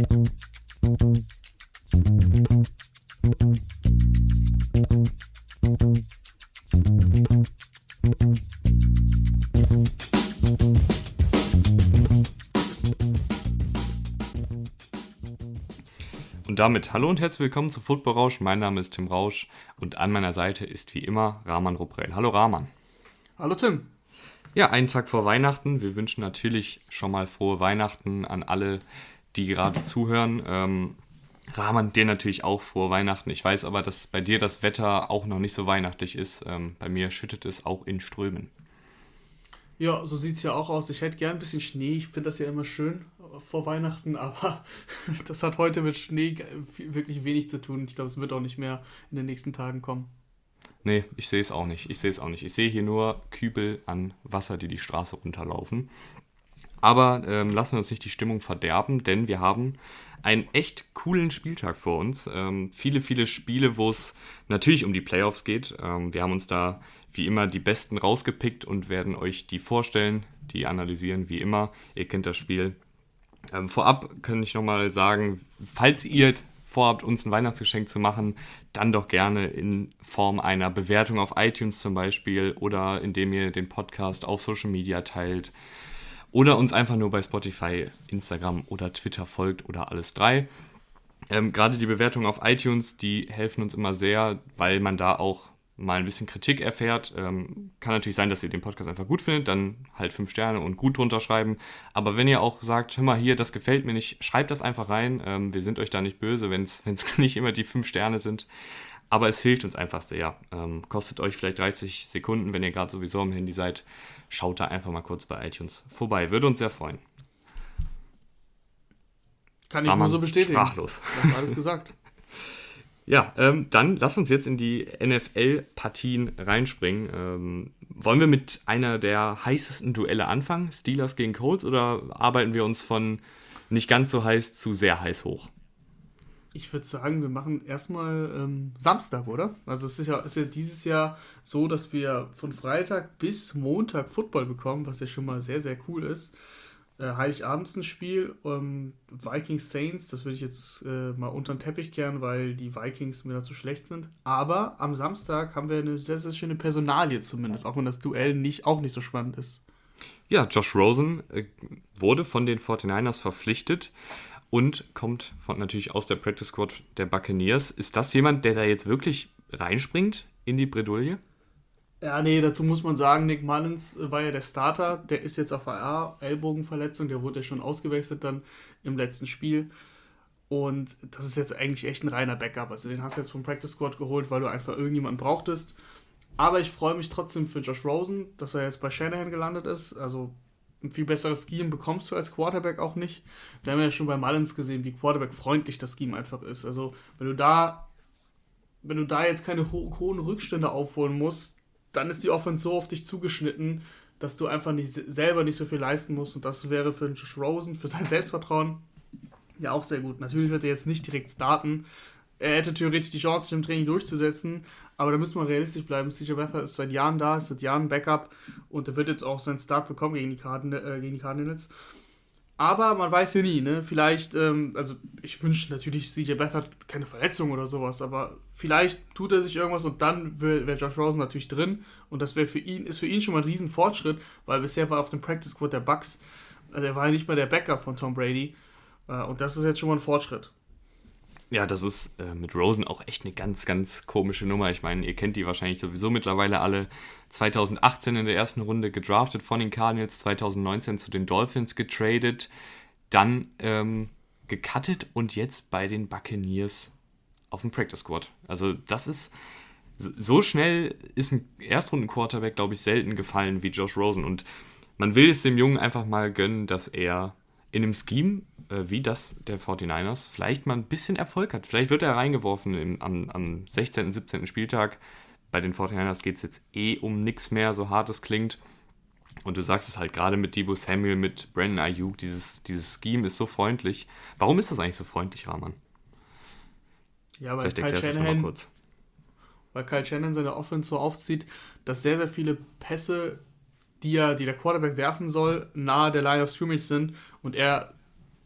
Und damit hallo und herzlich willkommen zu Football Rausch. Mein Name ist Tim Rausch und an meiner Seite ist wie immer Rahman Ruprell. Hallo Rahman. Hallo Tim. Ja, einen Tag vor Weihnachten. Wir wünschen natürlich schon mal frohe Weihnachten an alle, die gerade zuhören. Ähm, Rahman, dir natürlich auch frohe Weihnachten. Ich weiß aber, dass bei dir das Wetter auch noch nicht so weihnachtlich ist. Ähm, bei mir schüttet es auch in Strömen. Ja, so sieht es ja auch aus. Ich hätte gern ein bisschen Schnee. Ich finde das ja immer schön vor Weihnachten, aber das hat heute mit Schnee wirklich wenig zu tun. Ich glaube, es wird auch nicht mehr in den nächsten Tagen kommen. Nee, ich sehe es auch nicht. Ich sehe es auch nicht. Ich sehe hier nur Kübel an Wasser, die die Straße runterlaufen. Aber ähm, lassen wir uns nicht die Stimmung verderben, denn wir haben einen echt coolen Spieltag vor uns. Ähm, viele, viele Spiele, wo es natürlich um die Playoffs geht. Ähm, wir haben uns da wie immer die besten rausgepickt und werden euch die vorstellen, die analysieren wie immer. Ihr kennt das Spiel. Ähm, vorab kann ich nochmal sagen, falls ihr vorhabt, uns ein Weihnachtsgeschenk zu machen, dann doch gerne in Form einer Bewertung auf iTunes zum Beispiel oder indem ihr den Podcast auf Social Media teilt oder uns einfach nur bei Spotify, Instagram oder Twitter folgt oder alles drei. Ähm, Gerade die Bewertungen auf iTunes, die helfen uns immer sehr, weil man da auch mal ein bisschen Kritik erfährt. Ähm, kann natürlich sein, dass ihr den Podcast einfach gut findet, dann halt fünf Sterne und gut drunter schreiben. Aber wenn ihr auch sagt, hör mal hier, das gefällt mir nicht, schreibt das einfach rein. Ähm, wir sind euch da nicht böse, wenn es nicht immer die fünf Sterne sind. Aber es hilft uns einfach sehr. Ähm, kostet euch vielleicht 30 Sekunden, wenn ihr gerade sowieso am Handy seid. Schaut da einfach mal kurz bei iTunes vorbei. Würde uns sehr freuen. Kann ich nur so bestätigen. Sprachlos. Du hast alles gesagt. Ja, ähm, dann lass uns jetzt in die NFL-Partien reinspringen. Ähm, wollen wir mit einer der heißesten Duelle anfangen? Steelers gegen Colts oder arbeiten wir uns von nicht ganz so heiß zu sehr heiß hoch? Ich würde sagen, wir machen erstmal ähm, Samstag, oder? Also es ist ja, ist ja dieses Jahr so, dass wir von Freitag bis Montag Football bekommen, was ja schon mal sehr, sehr cool ist äh, Heiligabends ein Spiel. Ähm, Vikings Saints, das würde ich jetzt äh, mal unter den Teppich kehren, weil die Vikings mir da zu schlecht sind. Aber am Samstag haben wir eine sehr, sehr schöne Personalie zumindest, auch wenn das Duell nicht, auch nicht so spannend ist. Ja, Josh Rosen äh, wurde von den 49ers verpflichtet und kommt von, natürlich aus der Practice Squad der Buccaneers. Ist das jemand, der da jetzt wirklich reinspringt in die Bredouille? Ja, nee, dazu muss man sagen, Nick Mullins äh, war ja der Starter, der ist jetzt auf AR, Ellbogenverletzung, der wurde ja schon ausgewechselt dann im letzten Spiel. Und das ist jetzt eigentlich echt ein reiner Backup. Also den hast du jetzt vom Practice Squad geholt, weil du einfach irgendjemanden brauchtest. Aber ich freue mich trotzdem für Josh Rosen, dass er jetzt bei Shanahan gelandet ist. Also ein viel besseres Scheme bekommst du als Quarterback auch nicht. Wir haben ja schon bei Mullins gesehen, wie Quarterback-freundlich das Scheme einfach ist. Also wenn du da, wenn du da jetzt keine ho hohen Rückstände aufholen musst, dann ist die Offense so auf dich zugeschnitten, dass du einfach nicht selber nicht so viel leisten musst. Und das wäre für Josh Rosen, für sein Selbstvertrauen, ja auch sehr gut. Natürlich wird er jetzt nicht direkt starten. Er hätte theoretisch die Chance, sich im Training durchzusetzen, aber da müssen wir realistisch bleiben. CJ Beathard ist seit Jahren da, ist seit Jahren Backup und er wird jetzt auch seinen Start bekommen gegen die, Cardin äh, gegen die Cardinals. Aber man weiß ja nie, ne? Vielleicht, ähm, also ich wünsche natürlich CJ Beathard keine Verletzung oder sowas, aber vielleicht tut er sich irgendwas und dann wäre wär Josh Rosen natürlich drin und das wäre für ihn, ist für ihn schon mal ein riesen Fortschritt, weil bisher war er auf dem Practice Squad der Bucks, also er war ja nicht mal der Backup von Tom Brady äh, und das ist jetzt schon mal ein Fortschritt. Ja, das ist äh, mit Rosen auch echt eine ganz, ganz komische Nummer. Ich meine, ihr kennt die wahrscheinlich sowieso mittlerweile alle. 2018 in der ersten Runde gedraftet von den Cardinals, 2019 zu den Dolphins getradet, dann ähm, gecuttet und jetzt bei den Buccaneers auf dem Practice Squad. Also das ist so schnell ist ein Erstrunden-Quarterback, glaube ich, selten gefallen wie Josh Rosen. Und man will es dem Jungen einfach mal gönnen, dass er in einem Scheme äh, wie das der 49ers vielleicht mal ein bisschen Erfolg hat. Vielleicht wird er reingeworfen im, am, am 16., 17. Spieltag. Bei den 49ers geht es jetzt eh um nichts mehr, so hart es klingt. Und du sagst es halt gerade mit Debo Samuel, mit Brandon Ayuk, dieses, dieses Scheme ist so freundlich. Warum ist das eigentlich so freundlich, Rahman? Ja, weil Kyle Shanahan, weil Kyle Shannon seine Offense so aufzieht, dass sehr, sehr viele Pässe, die, er, die der Quarterback werfen soll, nahe der Line of Scrimmage sind und er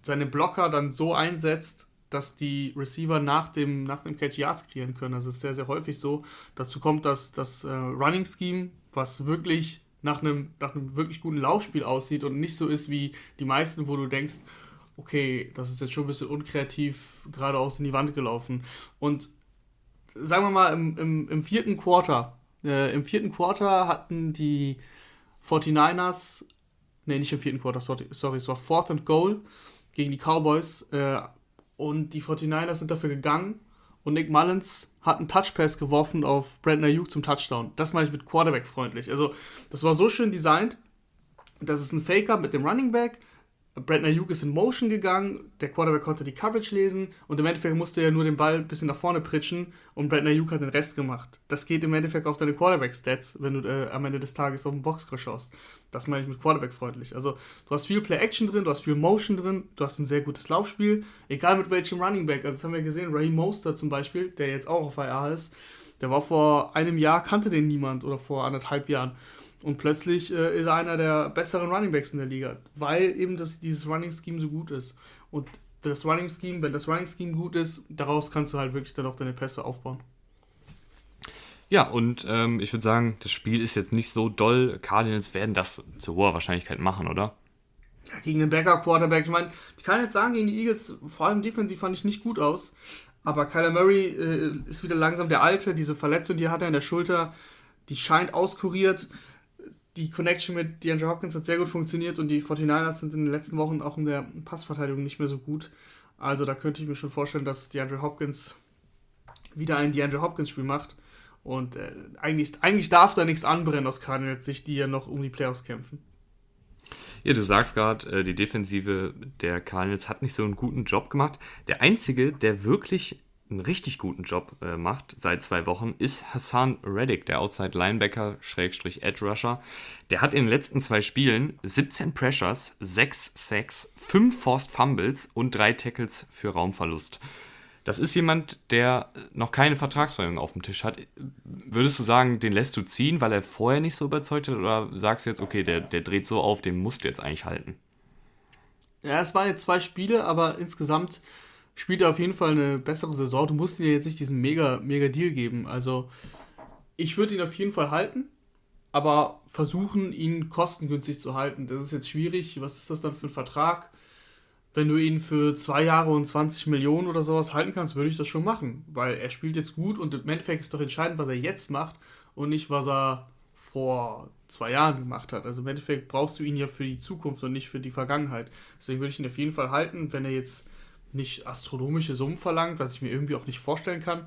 seine Blocker dann so einsetzt, dass die Receiver nach dem, nach dem Catch Yards kreieren können. Also es ist sehr, sehr häufig so. Dazu kommt dass das äh, Running Scheme, was wirklich nach einem, nach einem wirklich guten Laufspiel aussieht und nicht so ist wie die meisten, wo du denkst, okay, das ist jetzt schon ein bisschen unkreativ geradeaus in die Wand gelaufen. Und sagen wir mal, im, im, im vierten Quarter, äh, im vierten Quarter hatten die 49ers, nee, nicht im vierten Quarter, sorry, sorry es war Fourth and Goal gegen die Cowboys äh, und die 49ers sind dafür gegangen und Nick Mullins hat einen Touchpass geworfen auf Brandon Ayuk zum Touchdown. Das meine ich mit Quarterback freundlich. Also, das war so schön designt. Das ist ein Faker mit dem Running Back Brandon Ayuk ist in Motion gegangen, der Quarterback konnte die Coverage lesen und im Endeffekt musste er nur den Ball ein bisschen nach vorne pritschen und Brandon Ayuk hat den Rest gemacht. Das geht im Endeffekt auf deine Quarterback-Stats, wenn du äh, am Ende des Tages auf den Boxscore schaust. Das meine ich mit Quarterback-freundlich. Also du hast viel Play-Action drin, du hast viel Motion drin, du hast ein sehr gutes Laufspiel, egal mit welchem Running Back. Also das haben wir gesehen, Raheem Moster zum Beispiel, der jetzt auch auf IR ist, der war vor einem Jahr, kannte den niemand oder vor anderthalb Jahren. Und plötzlich äh, ist er einer der besseren Runningbacks in der Liga, weil eben das, dieses Running Scheme so gut ist. Und das Running Scheme, wenn das Running Scheme gut ist, daraus kannst du halt wirklich dann auch deine Pässe aufbauen. Ja, und ähm, ich würde sagen, das Spiel ist jetzt nicht so doll. Cardinals werden das zu hoher Wahrscheinlichkeit machen, oder? Ja, gegen den Backup-Quarterback. Ich meine, ich kann jetzt sagen, gegen die Eagles, vor allem defensiv fand ich nicht gut aus. Aber Kyler Murray äh, ist wieder langsam der Alte. Diese Verletzung, die hat er in der Schulter, die scheint auskuriert die Connection mit DeAndre Hopkins hat sehr gut funktioniert und die 49ers sind in den letzten Wochen auch in der Passverteidigung nicht mehr so gut. Also da könnte ich mir schon vorstellen, dass DeAndre Hopkins wieder ein DeAndre Hopkins-Spiel macht. Und äh, eigentlich, eigentlich darf da nichts anbrennen aus Cardinals Sicht, die ja noch um die Playoffs kämpfen. Ja, du sagst gerade, äh, die Defensive der Cardinals hat nicht so einen guten Job gemacht. Der einzige, der wirklich einen richtig guten Job äh, macht seit zwei Wochen, ist Hassan Reddick, der Outside Linebacker, Schrägstrich Edge Rusher. Der hat in den letzten zwei Spielen 17 Pressures, 6 Sacks, 5 Forced Fumbles und 3 Tackles für Raumverlust. Das ist jemand, der noch keine Vertragsverlängerung auf dem Tisch hat. Würdest du sagen, den lässt du ziehen, weil er vorher nicht so überzeugt hat? Oder sagst du jetzt, okay, der, der dreht so auf, den musst du jetzt eigentlich halten? Ja, es waren jetzt zwei Spiele, aber insgesamt spielt er auf jeden Fall eine bessere Saison. Du musst ihm jetzt nicht diesen mega, mega Deal geben. Also, ich würde ihn auf jeden Fall halten, aber versuchen, ihn kostengünstig zu halten. Das ist jetzt schwierig. Was ist das dann für ein Vertrag? Wenn du ihn für zwei Jahre und 20 Millionen oder sowas halten kannst, würde ich das schon machen. Weil er spielt jetzt gut und im Endeffekt ist doch entscheidend, was er jetzt macht und nicht, was er vor zwei Jahren gemacht hat. Also im Endeffekt brauchst du ihn ja für die Zukunft und nicht für die Vergangenheit. Deswegen würde ich ihn auf jeden Fall halten, wenn er jetzt nicht astronomische Summen verlangt, was ich mir irgendwie auch nicht vorstellen kann.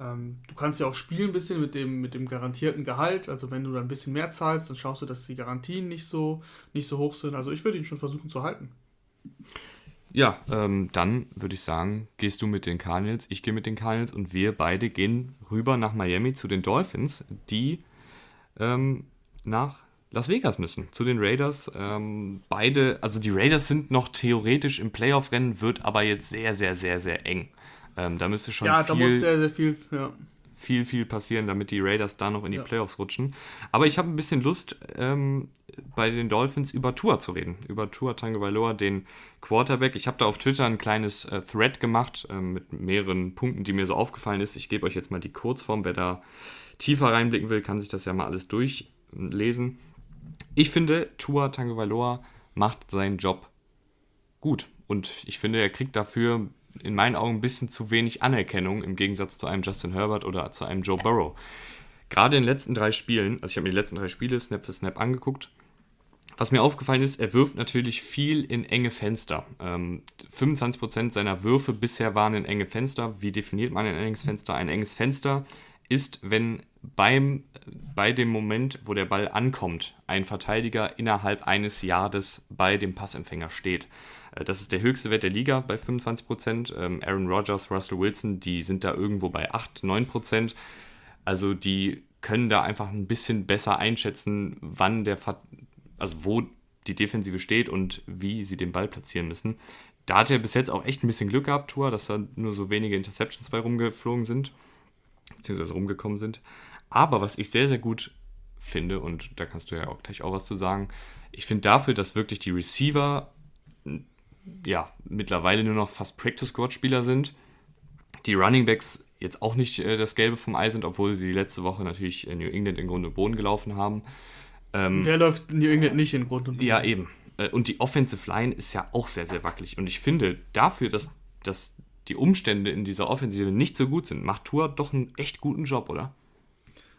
Ähm, du kannst ja auch spielen ein bisschen mit dem, mit dem garantierten Gehalt. Also wenn du da ein bisschen mehr zahlst, dann schaust du, dass die Garantien nicht so, nicht so hoch sind. Also ich würde ihn schon versuchen zu halten. Ja, ähm, dann würde ich sagen, gehst du mit den Cardinals, ich gehe mit den Cardinals und wir beide gehen rüber nach Miami zu den Dolphins, die ähm, nach Las Vegas müssen, zu den Raiders. Ähm, beide, also die Raiders sind noch theoretisch im Playoff-Rennen, wird aber jetzt sehr, sehr, sehr, sehr eng. Ähm, da müsste schon ja, viel, da muss sehr, sehr viel, ja. viel, viel passieren, damit die Raiders da noch in die ja. Playoffs rutschen. Aber ich habe ein bisschen Lust, ähm, bei den Dolphins über Tour zu reden. Über Tour Tagovailoa, den Quarterback. Ich habe da auf Twitter ein kleines äh, Thread gemacht äh, mit mehreren Punkten, die mir so aufgefallen ist. Ich gebe euch jetzt mal die Kurzform. Wer da tiefer reinblicken will, kann sich das ja mal alles durchlesen. Ich finde, Tua Tagovailoa macht seinen Job gut. Und ich finde, er kriegt dafür in meinen Augen ein bisschen zu wenig Anerkennung im Gegensatz zu einem Justin Herbert oder zu einem Joe Burrow. Gerade in den letzten drei Spielen, also ich habe mir die letzten drei Spiele Snap für Snap angeguckt, was mir aufgefallen ist, er wirft natürlich viel in enge Fenster. Ähm, 25% seiner Würfe bisher waren in enge Fenster. Wie definiert man ein enges Fenster? Ein enges Fenster ist, wenn beim, bei dem Moment, wo der Ball ankommt, ein Verteidiger innerhalb eines Yardes bei dem Passempfänger steht. Äh, das ist der höchste Wert der Liga bei 25%. Ähm, Aaron Rodgers, Russell Wilson, die sind da irgendwo bei 8, 9%. Also die können da einfach ein bisschen besser einschätzen, wann der, also wo die Defensive steht und wie sie den Ball platzieren müssen. Da hat er bis jetzt auch echt ein bisschen Glück gehabt, Tour, dass da nur so wenige Interceptions bei rumgeflogen sind, beziehungsweise rumgekommen sind. Aber was ich sehr, sehr gut finde, und da kannst du ja auch gleich auch was zu sagen, ich finde dafür, dass wirklich die Receiver ja mittlerweile nur noch fast Practice Squad Spieler sind. Die Running Backs jetzt auch nicht äh, das Gelbe vom Ei sind, obwohl sie letzte Woche natürlich in New England in Grund und Boden gelaufen haben. Ähm, Wer läuft New England nicht in Grund und Boden? Ja, eben. Äh, und die Offensive Line ist ja auch sehr, sehr wackelig. Und ich finde, dafür, dass, dass die Umstände in dieser Offensive nicht so gut sind, macht Tour doch einen echt guten Job, oder?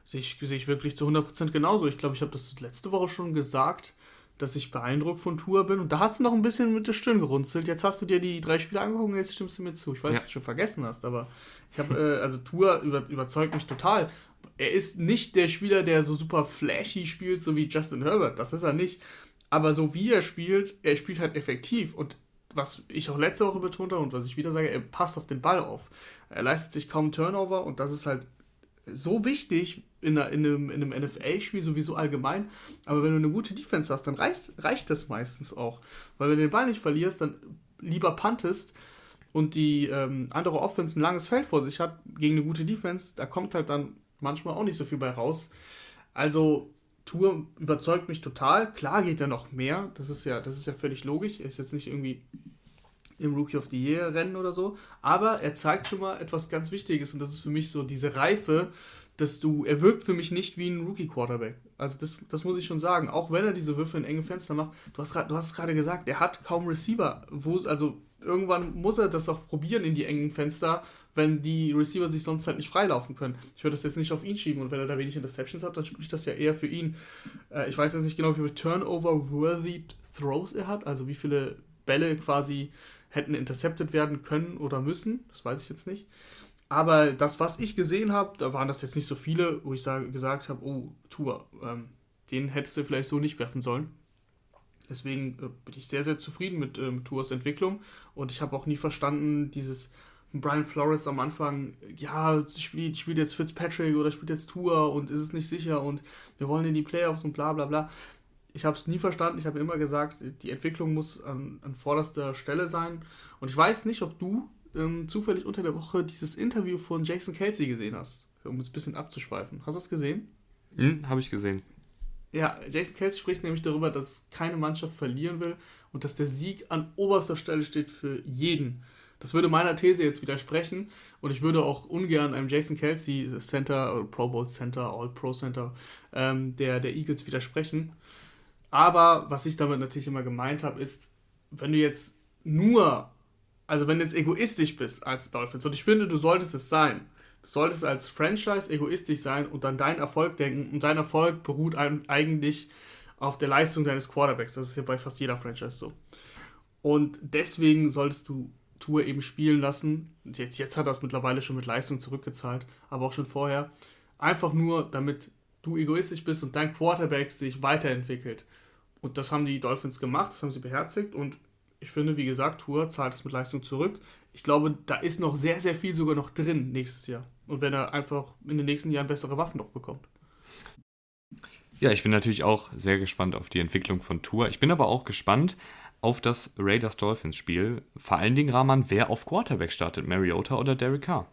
Sehe ich, sehe ich wirklich zu 100% genauso. Ich glaube, ich habe das letzte Woche schon gesagt, dass ich beeindruckt von Tour bin. Und da hast du noch ein bisschen mit der Stirn gerunzelt. Jetzt hast du dir die drei Spiele angeguckt und jetzt stimmst du mir zu. Ich weiß, ja. ob du schon vergessen hast, aber ich habe, äh, also Tour über, überzeugt mich total. Er ist nicht der Spieler, der so super flashy spielt, so wie Justin Herbert. Das ist er nicht. Aber so wie er spielt, er spielt halt effektiv. Und was ich auch letzte Woche betont habe und was ich wieder sage, er passt auf den Ball auf. Er leistet sich kaum Turnover und das ist halt so wichtig in, einer, in einem, in einem NFL-Spiel sowieso allgemein. Aber wenn du eine gute Defense hast, dann reicht, reicht das meistens auch. Weil wenn du den Ball nicht verlierst, dann lieber puntest und die ähm, andere Offense ein langes Feld vor sich hat gegen eine gute Defense, da kommt halt dann manchmal auch nicht so viel bei raus. Also Tour überzeugt mich total. Klar geht er noch mehr. Das ist ja, das ist ja völlig logisch. Er ist jetzt nicht irgendwie im Rookie of the Year Rennen oder so. Aber er zeigt schon mal etwas ganz Wichtiges und das ist für mich so diese Reife, dass du, er wirkt für mich nicht wie ein Rookie Quarterback. Also das, das muss ich schon sagen. Auch wenn er diese Würfe in enge Fenster macht. Du hast, du hast es gerade gesagt, er hat kaum Receiver. Wo, also irgendwann muss er das auch probieren in die engen Fenster, wenn die Receiver sich sonst halt nicht freilaufen können. Ich würde das jetzt nicht auf ihn schieben und wenn er da wenig Interceptions hat, dann spricht das ja eher für ihn. Äh, ich weiß jetzt nicht genau, wie viele Turnover-worthy Throws er hat, also wie viele Bälle quasi hätten intercepted werden können oder müssen. Das weiß ich jetzt nicht. Aber das, was ich gesehen habe, da waren das jetzt nicht so viele, wo ich sage, gesagt habe, oh, Tour, ähm, den hättest du vielleicht so nicht werfen sollen. Deswegen äh, bin ich sehr, sehr zufrieden mit ähm, Tours Entwicklung und ich habe auch nie verstanden, dieses Brian Flores am Anfang, ja, spielt, spielt jetzt Fitzpatrick oder spielt jetzt Tour und ist es nicht sicher und wir wollen in die Playoffs und bla bla bla. Ich habe es nie verstanden. Ich habe immer gesagt, die Entwicklung muss an, an vorderster Stelle sein. Und ich weiß nicht, ob du ähm, zufällig unter der Woche dieses Interview von Jason Kelsey gesehen hast, um es ein bisschen abzuschweifen. Hast du das gesehen? Hm, habe ich gesehen. Ja, Jason Kelsey spricht nämlich darüber, dass keine Mannschaft verlieren will und dass der Sieg an oberster Stelle steht für jeden. Das würde meiner These jetzt widersprechen und ich würde auch ungern einem Jason Kelsey Center, Pro Bowl Center, All Pro Center ähm, der, der Eagles widersprechen. Aber was ich damit natürlich immer gemeint habe, ist, wenn du jetzt nur, also wenn du jetzt egoistisch bist als Dolphins, und ich finde, du solltest es sein, du solltest als Franchise egoistisch sein und an deinen Erfolg denken und dein Erfolg beruht eigentlich auf der Leistung deines Quarterbacks. Das ist ja bei fast jeder Franchise so. Und deswegen solltest du Tour eben spielen lassen. Jetzt, jetzt hat er es mittlerweile schon mit Leistung zurückgezahlt, aber auch schon vorher. Einfach nur, damit du egoistisch bist und dein Quarterback sich weiterentwickelt. Und das haben die Dolphins gemacht, das haben sie beherzigt und ich finde, wie gesagt, Tour zahlt es mit Leistung zurück. Ich glaube, da ist noch sehr, sehr viel sogar noch drin nächstes Jahr. Und wenn er einfach in den nächsten Jahren bessere Waffen noch bekommt. Ja, ich bin natürlich auch sehr gespannt auf die Entwicklung von Tour. Ich bin aber auch gespannt, auf das Raiders-Dolphins-Spiel. Vor allen Dingen, Rahman, wer auf Quarterback startet, Mariota oder Derek Carr?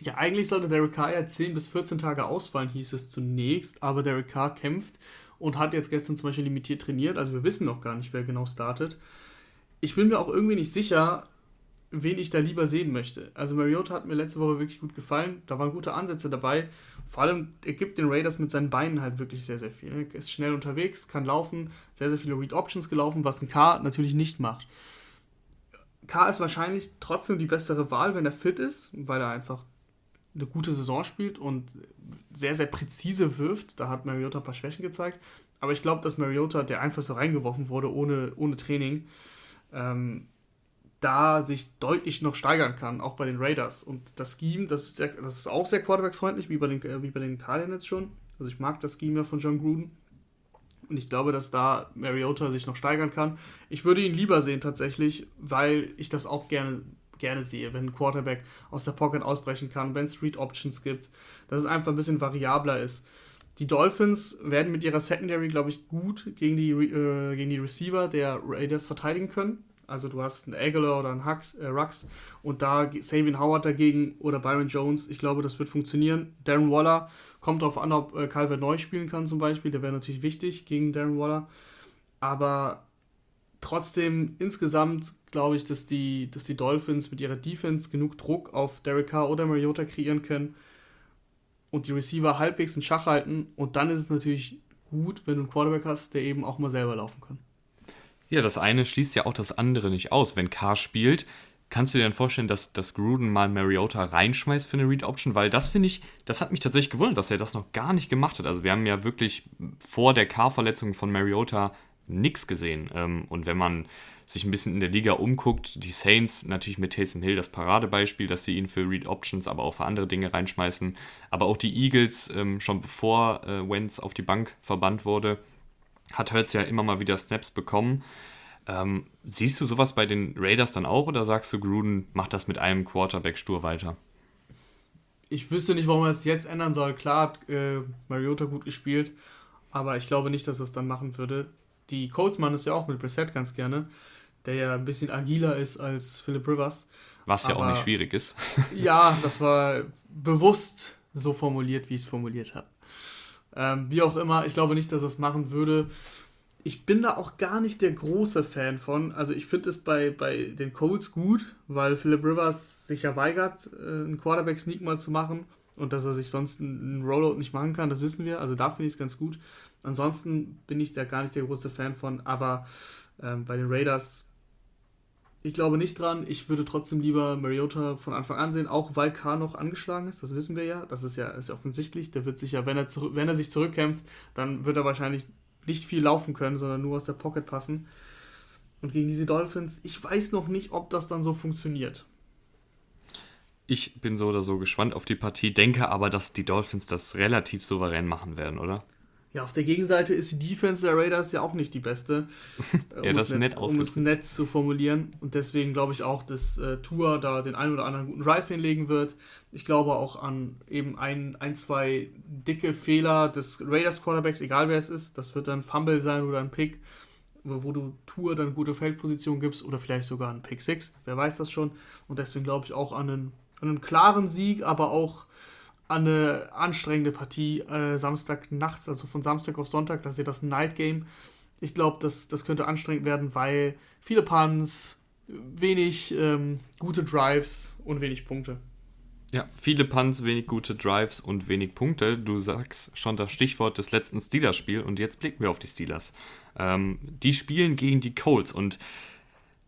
Ja, eigentlich sollte Derek Carr ja 10 bis 14 Tage ausfallen, hieß es zunächst, aber Derek Carr kämpft und hat jetzt gestern zum Beispiel limitiert trainiert, also wir wissen noch gar nicht, wer genau startet. Ich bin mir auch irgendwie nicht sicher, wen ich da lieber sehen möchte. Also Mariota hat mir letzte Woche wirklich gut gefallen. Da waren gute Ansätze dabei. Vor allem, er gibt den Raiders mit seinen Beinen halt wirklich sehr, sehr viel. Er ist schnell unterwegs, kann laufen, sehr, sehr viele Read Options gelaufen, was ein K natürlich nicht macht. K ist wahrscheinlich trotzdem die bessere Wahl, wenn er fit ist, weil er einfach eine gute Saison spielt und sehr, sehr präzise wirft. Da hat Mariota ein paar Schwächen gezeigt. Aber ich glaube, dass Mariota, der einfach so reingeworfen wurde ohne, ohne Training, ähm, da sich deutlich noch steigern kann, auch bei den Raiders. Und das Scheme, das ist, sehr, das ist auch sehr quarterback-freundlich, wie bei den, äh, wie bei den Cardinals schon. Also ich mag das Scheme ja von John Gruden. Und ich glaube, dass da Mariota sich noch steigern kann. Ich würde ihn lieber sehen tatsächlich, weil ich das auch gerne, gerne sehe, wenn ein Quarterback aus der Pocket ausbrechen kann, wenn es Read Options gibt, dass es einfach ein bisschen variabler ist. Die Dolphins werden mit ihrer Secondary, glaube ich, gut gegen die, äh, gegen die Receiver der Raiders verteidigen können. Also du hast einen Aguilar oder einen Hux, äh, Rux und da Sabian Howard dagegen oder Byron Jones. Ich glaube, das wird funktionieren. Darren Waller kommt darauf an, ob äh, Calvert neu spielen kann zum Beispiel. Der wäre natürlich wichtig gegen Darren Waller. Aber trotzdem insgesamt glaube ich, dass die, dass die Dolphins mit ihrer Defense genug Druck auf Derek Carr oder Mariota kreieren können und die Receiver halbwegs in Schach halten. Und dann ist es natürlich gut, wenn du einen Quarterback hast, der eben auch mal selber laufen kann. Ja, das eine schließt ja auch das andere nicht aus. Wenn Carr spielt, kannst du dir dann vorstellen, dass, dass Gruden mal Mariota reinschmeißt für eine Read Option? Weil das finde ich, das hat mich tatsächlich gewundert, dass er das noch gar nicht gemacht hat. Also wir haben ja wirklich vor der Carr-Verletzung von Mariota nichts gesehen. Ähm, und wenn man sich ein bisschen in der Liga umguckt, die Saints natürlich mit Taysom Hill das Paradebeispiel, dass sie ihn für Read Options, aber auch für andere Dinge reinschmeißen. Aber auch die Eagles, ähm, schon bevor äh, Wentz auf die Bank verbannt wurde, hat Hurts ja immer mal wieder Snaps bekommen. Ähm, siehst du sowas bei den Raiders dann auch oder sagst du, Gruden macht das mit einem Quarterback stur weiter? Ich wüsste nicht, warum er es jetzt ändern soll. Klar hat äh, Mariota gut gespielt, aber ich glaube nicht, dass er es dann machen würde. Die Colts machen es ja auch mit Brissett ganz gerne der ja ein bisschen agiler ist als Philip Rivers. Was ja Aber, auch nicht schwierig ist. ja, das war bewusst so formuliert, wie ich es formuliert habe. Ähm, wie auch immer, ich glaube nicht, dass er es machen würde. Ich bin da auch gar nicht der große Fan von. Also ich finde es bei, bei den Colts gut, weil Philip Rivers sich ja weigert, äh, einen Quarterback-Sneak mal zu machen und dass er sich sonst einen Rollout nicht machen kann, das wissen wir. Also da finde ich es ganz gut. Ansonsten bin ich da gar nicht der große Fan von, aber ähm, bei den Raiders ich glaube nicht dran. Ich würde trotzdem lieber Mariota von Anfang an sehen, auch weil K noch angeschlagen ist. Das wissen wir ja. Das ist ja ist offensichtlich. Der wird sich ja, wenn er, wenn er sich zurückkämpft, dann wird er wahrscheinlich nicht viel laufen können, sondern nur aus der Pocket passen. Und gegen diese Dolphins, ich weiß noch nicht, ob das dann so funktioniert. Ich bin so oder so gespannt auf die Partie, denke aber, dass die Dolphins das relativ souverän machen werden, oder? Ja, auf der Gegenseite ist die Defense der Raiders ja auch nicht die beste. ja, um das ist nett Um es nett zu formulieren. Und deswegen glaube ich auch, dass äh, Tour da den einen oder anderen guten Drive hinlegen wird. Ich glaube auch an eben ein, ein, zwei dicke Fehler des Raiders Quarterbacks, egal wer es ist. Das wird dann Fumble sein oder ein Pick, wo du Tour dann gute Feldposition gibst oder vielleicht sogar ein Pick 6. Wer weiß das schon. Und deswegen glaube ich auch an einen, an einen klaren Sieg, aber auch eine anstrengende Partie äh, Samstag nachts, also von Samstag auf Sonntag, das ist ja das Night Game. Ich glaube, das, das könnte anstrengend werden, weil viele Punts, wenig ähm, gute Drives und wenig Punkte. Ja, viele Punts, wenig gute Drives und wenig Punkte. Du sagst schon das Stichwort des letzten Steelers-Spiels und jetzt blicken wir auf die Steelers. Ähm, die spielen gegen die Colts und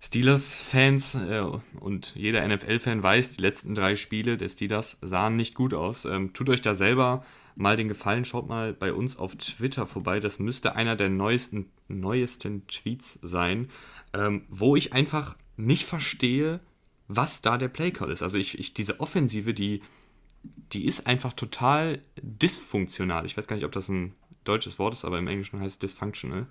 Steelers-Fans äh, und jeder NFL-Fan weiß, die letzten drei Spiele der Steelers sahen nicht gut aus. Ähm, tut euch da selber mal den Gefallen, schaut mal bei uns auf Twitter vorbei. Das müsste einer der neuesten, neuesten Tweets sein, ähm, wo ich einfach nicht verstehe, was da der Playcall ist. Also ich, ich diese Offensive, die, die ist einfach total dysfunktional. Ich weiß gar nicht, ob das ein deutsches Wort ist, aber im Englischen heißt es dysfunctional.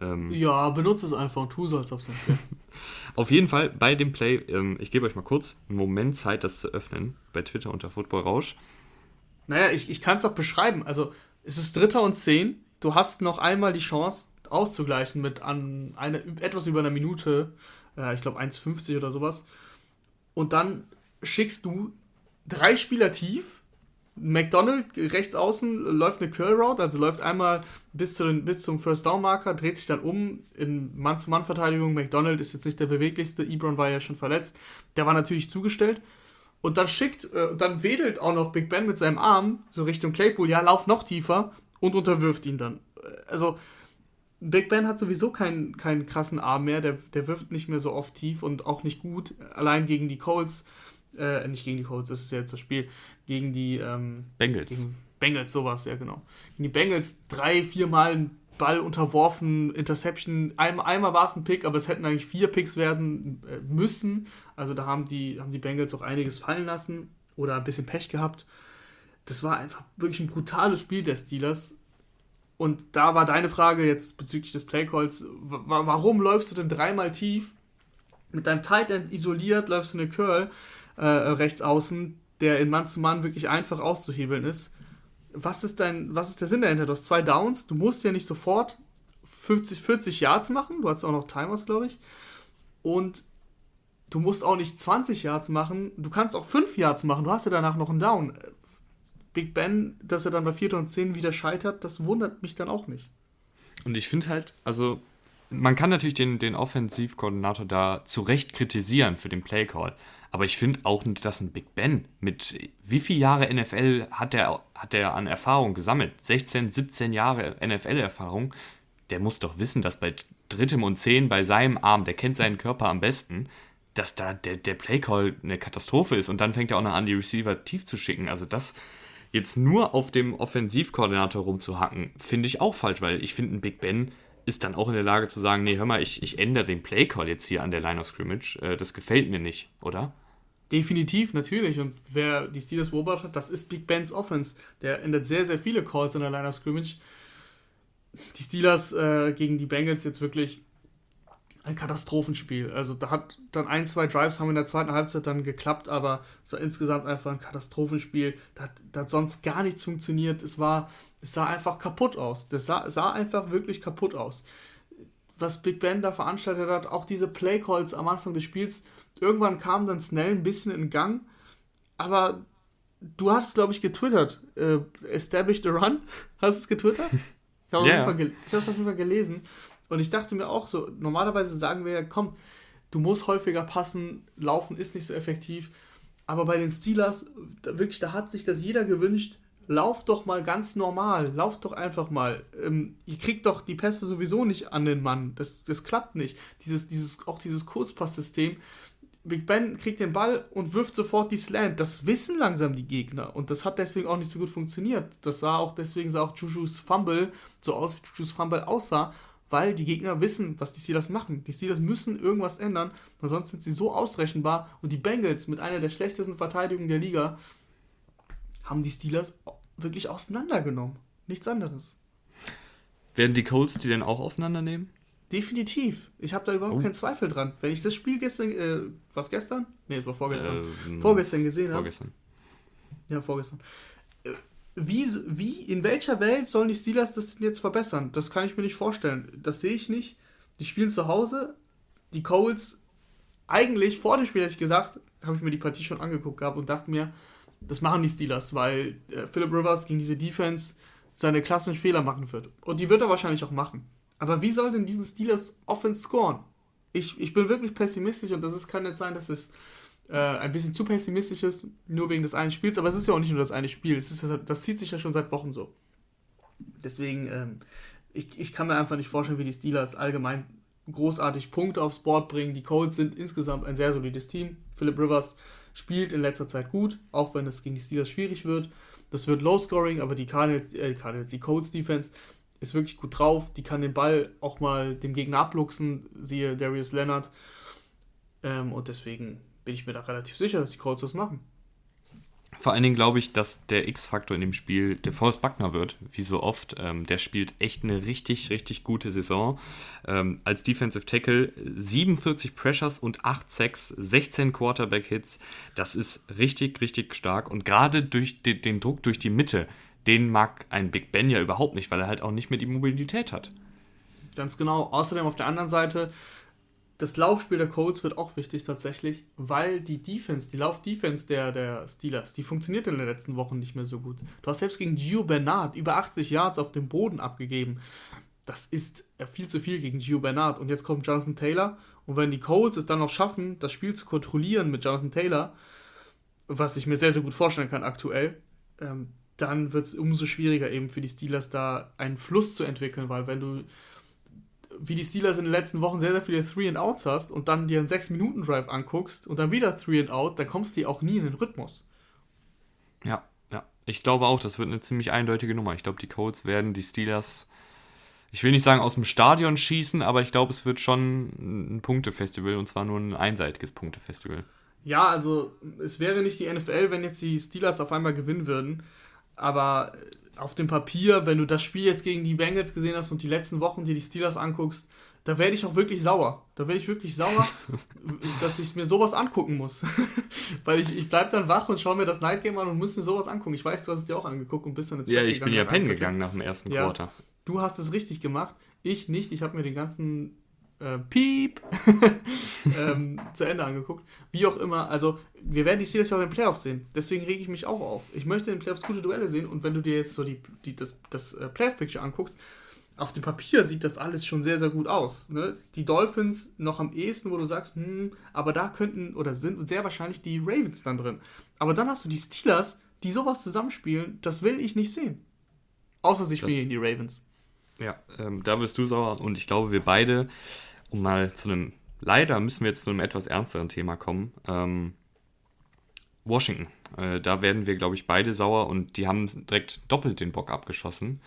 Ähm, ja, benutze es einfach und tu so, als ob es nicht wäre. Auf jeden Fall bei dem Play, ähm, ich gebe euch mal kurz einen Moment Zeit, das zu öffnen, bei Twitter unter Football Rausch. Naja, ich, ich kann es auch beschreiben. Also, es ist Dritter und Zehn. Du hast noch einmal die Chance auszugleichen mit an eine, etwas über einer Minute, äh, ich glaube 1,50 oder sowas. Und dann schickst du drei Spieler tief McDonald rechts außen läuft eine Curl Route, also läuft einmal bis, zu den, bis zum First Down Marker, dreht sich dann um in Mann-zu-Mann-Verteidigung. McDonald ist jetzt nicht der beweglichste, Ebron war ja schon verletzt. Der war natürlich zugestellt. Und dann schickt, äh, dann wedelt auch noch Big Ben mit seinem Arm so Richtung Claypool, ja, lauf noch tiefer und unterwirft ihn dann. Also, Big Ben hat sowieso keinen, keinen krassen Arm mehr, der, der wirft nicht mehr so oft tief und auch nicht gut. Allein gegen die Colts äh, nicht gegen die Colts, das ist ja jetzt das Spiel, gegen die ähm, Bengals. Gegen Bengals, sowas, ja genau. Gegen die Bengals drei, vier Mal einen Ball unterworfen, Interception. Einmal, einmal war es ein Pick, aber es hätten eigentlich vier Picks werden äh, müssen. Also da haben die, haben die Bengals auch einiges fallen lassen oder ein bisschen Pech gehabt. Das war einfach wirklich ein brutales Spiel der Steelers. Und da war deine Frage jetzt bezüglich des Playcalls, warum läufst du denn dreimal tief? Mit deinem Tight End isoliert läufst du eine Curl äh, rechts außen, der in Mann zu Mann wirklich einfach auszuhebeln ist. Was ist, dein, was ist der Sinn dahinter? Du hast zwei Downs, du musst ja nicht sofort 50, 40 Yards machen, du hast auch noch Timers, glaube ich. Und du musst auch nicht 20 Yards machen, du kannst auch 5 Yards machen, du hast ja danach noch einen Down. Big Ben, dass er dann bei 4. und 10 wieder scheitert, das wundert mich dann auch nicht. Und ich finde halt, also man kann natürlich den, den Offensivkoordinator da zu Recht kritisieren für den Playcall. Aber ich finde auch, dass ein Big Ben mit wie viele Jahre NFL hat er hat der an Erfahrung gesammelt? 16, 17 Jahre NFL-Erfahrung. Der muss doch wissen, dass bei drittem und zehn bei seinem Arm, der kennt seinen Körper am besten, dass da der, der Playcall eine Katastrophe ist und dann fängt er auch noch an, die Receiver tief zu schicken. Also das jetzt nur auf dem Offensivkoordinator rumzuhacken, finde ich auch falsch, weil ich finde, ein Big Ben ist dann auch in der Lage zu sagen, nee, hör mal, ich, ich ändere den Playcall jetzt hier an der Line of Scrimmage. Äh, das gefällt mir nicht, oder? Definitiv, natürlich. Und wer die Steelers beobachtet, das ist Big Bens Offense. Der ändert sehr, sehr viele Calls an der Line of Scrimmage. Die Steelers äh, gegen die Bengals jetzt wirklich ein Katastrophenspiel. Also da hat dann ein, zwei Drives haben in der zweiten Halbzeit dann geklappt, aber so insgesamt einfach ein Katastrophenspiel. Da, da hat sonst gar nichts funktioniert. Es war, es sah einfach kaputt aus. Das sah, sah einfach wirklich kaputt aus. Was Big Ben da veranstaltet hat, auch diese Playcalls am Anfang des Spiels, irgendwann kam dann Snell ein bisschen in Gang, aber du hast es, glaube ich, getwittert. Äh, Established a Run? Hast du es getwittert? Ich habe yeah. es auf jeden Fall gelesen. Und ich dachte mir auch so, normalerweise sagen wir ja, komm, du musst häufiger passen, laufen ist nicht so effektiv. Aber bei den Steelers, da, wirklich, da hat sich das jeder gewünscht, lauf doch mal ganz normal, lauf doch einfach mal. Ähm, ihr kriegt doch die Pässe sowieso nicht an den Mann. Das, das klappt nicht. Dieses, dieses, auch dieses Kurzpasssystem. Big Ben kriegt den Ball und wirft sofort die Slant. Das wissen langsam die Gegner. Und das hat deswegen auch nicht so gut funktioniert. Das sah auch, deswegen sah auch Jujus Fumble so aus, wie Jujus Fumble aussah weil die Gegner wissen, was die Steelers machen. Die Steelers müssen irgendwas ändern, weil sonst sind sie so ausrechenbar und die Bengals mit einer der schlechtesten Verteidigungen der Liga haben die Steelers wirklich auseinandergenommen. Nichts anderes. Werden die Colts die denn auch auseinandernehmen? Definitiv. Ich habe da überhaupt oh. keinen Zweifel dran. Wenn ich das Spiel gestern, äh, was gestern? Nee, es war vorgestern. Ähm, vorgestern gesehen habe. Vorgestern. Ja, vorgestern wie, wie, in welcher Welt sollen die Steelers das jetzt verbessern? Das kann ich mir nicht vorstellen. Das sehe ich nicht. Die spielen zu Hause. Die Coles, eigentlich vor dem Spiel hätte ich gesagt, habe ich mir die Partie schon angeguckt gehabt und dachte mir, das machen die Steelers, weil äh, Philip Rivers gegen diese Defense seine klassischen Fehler machen wird. Und die wird er wahrscheinlich auch machen. Aber wie soll denn diesen Steelers Offense scoren? Ich, ich bin wirklich pessimistisch und das ist, kann nicht sein, dass es äh, ein bisschen zu pessimistisch ist, nur wegen des einen Spiels. Aber es ist ja auch nicht nur das eine Spiel. Es ist, das zieht sich ja schon seit Wochen so. Deswegen, ähm, ich, ich kann mir einfach nicht vorstellen, wie die Steelers allgemein großartig Punkte aufs Board bringen. Die Colts sind insgesamt ein sehr solides Team. Philip Rivers spielt in letzter Zeit gut, auch wenn es gegen die Steelers schwierig wird. Das wird Low Scoring, aber die Cardinals, äh, Cardinals die Colts Defense ist wirklich gut drauf. Die kann den Ball auch mal dem Gegner abluchsen, siehe Darius Leonard. Ähm, und deswegen bin ich mir da relativ sicher, dass die Colts das machen. Vor allen Dingen glaube ich, dass der X-Faktor in dem Spiel der Forrest Buckner wird, wie so oft. Ähm, der spielt echt eine richtig, richtig gute Saison. Ähm, als Defensive Tackle 47 Pressures und 8 Sacks, 16 Quarterback-Hits. Das ist richtig, richtig stark. Und gerade durch den, den Druck durch die Mitte, den mag ein Big Ben ja überhaupt nicht, weil er halt auch nicht mehr die Mobilität hat. Ganz genau. Außerdem auf der anderen Seite das Laufspiel der Colts wird auch wichtig tatsächlich, weil die Defense, die Lauf-Defense der, der Steelers, die funktioniert in den letzten Wochen nicht mehr so gut. Du hast selbst gegen Gio Bernard über 80 Yards auf dem Boden abgegeben. Das ist viel zu viel gegen Gio Bernard. Und jetzt kommt Jonathan Taylor. Und wenn die Colts es dann noch schaffen, das Spiel zu kontrollieren mit Jonathan Taylor, was ich mir sehr, sehr gut vorstellen kann aktuell, ähm, dann wird es umso schwieriger eben für die Steelers da einen Fluss zu entwickeln, weil wenn du wie die Steelers in den letzten Wochen sehr, sehr viele Three and Outs hast und dann dir einen 6-Minuten-Drive anguckst und dann wieder Three and Out, dann kommst du auch nie in den Rhythmus. Ja, ja. Ich glaube auch, das wird eine ziemlich eindeutige Nummer. Ich glaube, die Colts werden die Steelers, ich will nicht sagen aus dem Stadion schießen, aber ich glaube, es wird schon ein Punktefestival und zwar nur ein einseitiges Punktefestival. Ja, also es wäre nicht die NFL, wenn jetzt die Steelers auf einmal gewinnen würden, aber auf dem Papier, wenn du das Spiel jetzt gegen die Bengals gesehen hast und die letzten Wochen dir die Steelers anguckst, da werde ich auch wirklich sauer. Da werde ich wirklich sauer, dass ich mir sowas angucken muss. Weil ich, ich bleibe dann wach und schaue mir das Night Game an und muss mir sowas angucken. Ich weiß, du hast es dir auch angeguckt und bist dann ins Ja, ich bin ja pennen gegangen nach dem ersten ja, Quarter. Du hast es richtig gemacht. Ich nicht. Ich habe mir den ganzen äh, Piep ähm, zu Ende angeguckt. Wie auch immer, also wir werden die Steelers ja auch in den Playoffs sehen. Deswegen rege ich mich auch auf. Ich möchte in den Playoffs gute Duelle sehen und wenn du dir jetzt so die, die, das, das äh, Playoff-Picture anguckst, auf dem Papier sieht das alles schon sehr, sehr gut aus. Ne? Die Dolphins noch am ehesten, wo du sagst, hm, aber da könnten oder sind sehr wahrscheinlich die Ravens dann drin. Aber dann hast du die Steelers, die sowas zusammenspielen, das will ich nicht sehen. Außer sie spielen die Ravens. Ja, ähm, da wirst du sauer und ich glaube, wir beide, um mal zu einem, leider müssen wir jetzt zu einem etwas ernsteren Thema kommen. Ähm, Washington. Äh, da werden wir, glaube ich, beide sauer und die haben direkt doppelt den Bock abgeschossen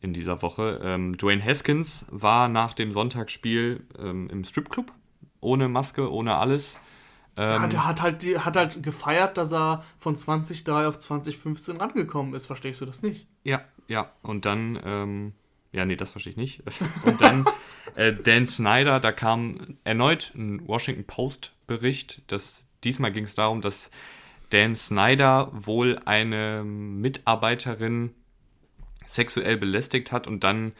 in dieser Woche. Ähm, Dwayne Haskins war nach dem Sonntagsspiel ähm, im Stripclub, ohne Maske, ohne alles. Ähm, ja, der hat halt, hat halt gefeiert, dass er von 2003 auf 2015 rangekommen ist. Verstehst du das nicht? Ja, ja. Und dann, ähm, ja, nee, das verstehe ich nicht. Und dann äh, Dan Snyder, da kam erneut ein Washington Post-Bericht. diesmal ging es darum, dass Dan Snyder wohl eine Mitarbeiterin sexuell belästigt hat und dann,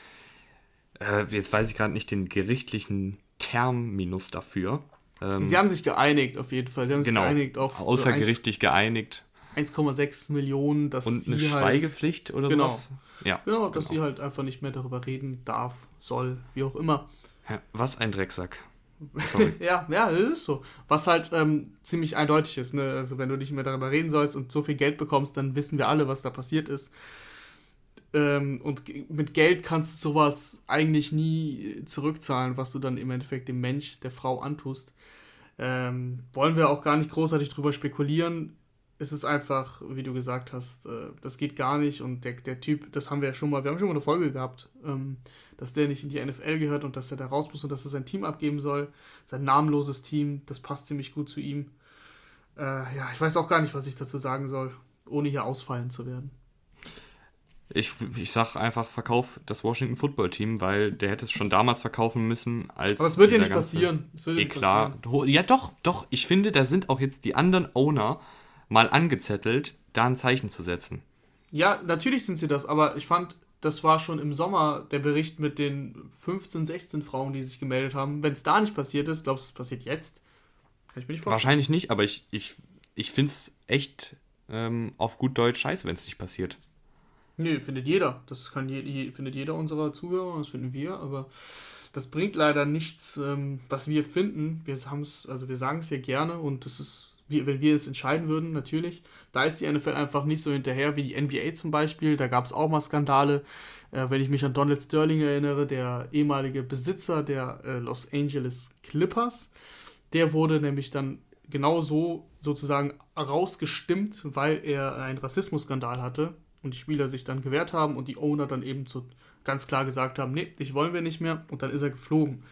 äh, jetzt weiß ich gerade nicht den gerichtlichen Terminus dafür. Ähm, Sie haben sich geeinigt, auf jeden Fall. Sie haben genau, sich geeinigt auf außergerichtlich 1, geeinigt. 1,6 Millionen, dass Und eine halt Schweigepflicht halt, oder genau, sowas? Ja. Genau, dass genau. sie halt einfach nicht mehr darüber reden darf, soll, wie auch immer. Ja, was ein Drecksack. ja, ja, das ist so. Was halt ähm, ziemlich eindeutig ist. Ne? Also, wenn du nicht mehr darüber reden sollst und so viel Geld bekommst, dann wissen wir alle, was da passiert ist. Ähm, und mit Geld kannst du sowas eigentlich nie zurückzahlen, was du dann im Endeffekt dem Mensch, der Frau antust. Ähm, wollen wir auch gar nicht großartig drüber spekulieren. Es ist einfach, wie du gesagt hast, äh, das geht gar nicht. Und der, der Typ, das haben wir ja schon mal, wir haben schon mal eine Folge gehabt, ähm, dass der nicht in die NFL gehört und dass er da raus muss und dass er sein Team abgeben soll. Sein namenloses Team, das passt ziemlich gut zu ihm. Äh, ja, ich weiß auch gar nicht, was ich dazu sagen soll, ohne hier ausfallen zu werden. Ich, ich sag einfach, verkauf das Washington Football Team, weil der hätte es schon damals verkaufen müssen. Als Aber es wird ja nicht passieren. Es wird ja nicht klar. Passieren. Ja, doch, doch. Ich finde, da sind auch jetzt die anderen Owner mal angezettelt, da ein Zeichen zu setzen. Ja, natürlich sind sie das, aber ich fand, das war schon im Sommer der Bericht mit den 15, 16 Frauen, die sich gemeldet haben. Wenn es da nicht passiert ist, glaubst du, es passiert jetzt? Kann ich mir nicht vorstellen. Wahrscheinlich nicht, aber ich, ich, ich finde es echt ähm, auf gut Deutsch scheiße, wenn es nicht passiert. Nee, findet jeder. Das kann je, findet jeder unserer Zuhörer, das finden wir, aber das bringt leider nichts, ähm, was wir finden. Wir haben's, also wir sagen es ja gerne und das ist, wie, wenn wir es entscheiden würden, natürlich. Da ist die NFL einfach nicht so hinterher wie die NBA zum Beispiel. Da gab es auch mal Skandale. Äh, wenn ich mich an Donald Sterling erinnere, der ehemalige Besitzer der äh, Los Angeles Clippers, der wurde nämlich dann genauso sozusagen rausgestimmt, weil er einen Rassismusskandal hatte und die Spieler sich dann gewehrt haben und die Owner dann eben zu, ganz klar gesagt haben, nee, dich wollen wir nicht mehr und dann ist er geflogen.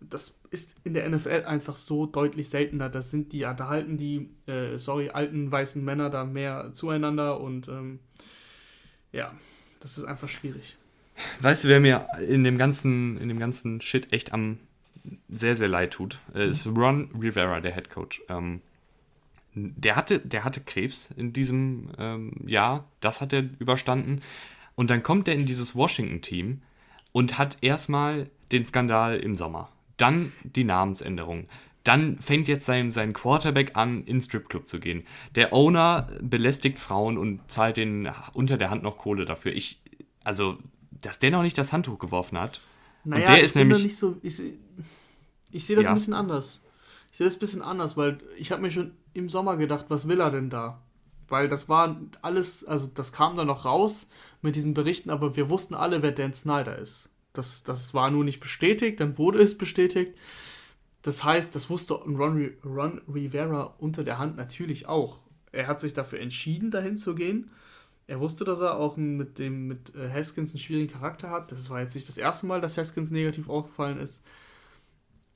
Das ist in der NFL einfach so deutlich seltener. Das sind die, da halten die, äh, sorry, alten weißen Männer da mehr zueinander und ähm, ja, das ist einfach schwierig. Weißt du, wer mir in dem ganzen, in dem ganzen Shit echt am sehr, sehr leid tut, äh, ist Ron Rivera, der Head Coach. Ähm, der hatte, der hatte Krebs in diesem ähm, Jahr, das hat er überstanden. Und dann kommt er in dieses Washington-Team und hat erstmal den Skandal im Sommer, dann die Namensänderung. Dann fängt jetzt sein, sein Quarterback an, ins Stripclub zu gehen. Der Owner belästigt Frauen und zahlt denen unter der Hand noch Kohle dafür. Ich, also, dass der noch nicht das Handtuch geworfen hat. Naja, und der ist nämlich. Nicht so, ich, ich sehe das ja. ein bisschen anders. Ich sehe das ein bisschen anders, weil ich habe mir schon im Sommer gedacht, was will er denn da? Weil das war alles, also das kam dann noch raus mit diesen Berichten, aber wir wussten alle, wer Dan Snyder ist. Das, das war nur nicht bestätigt, dann wurde es bestätigt. Das heißt, das wusste Ron, Ron Rivera unter der Hand natürlich auch. Er hat sich dafür entschieden, dahin zu gehen. Er wusste, dass er auch mit dem mit äh, Haskins einen schwierigen Charakter hat. Das war jetzt nicht das erste Mal, dass Haskins negativ aufgefallen ist.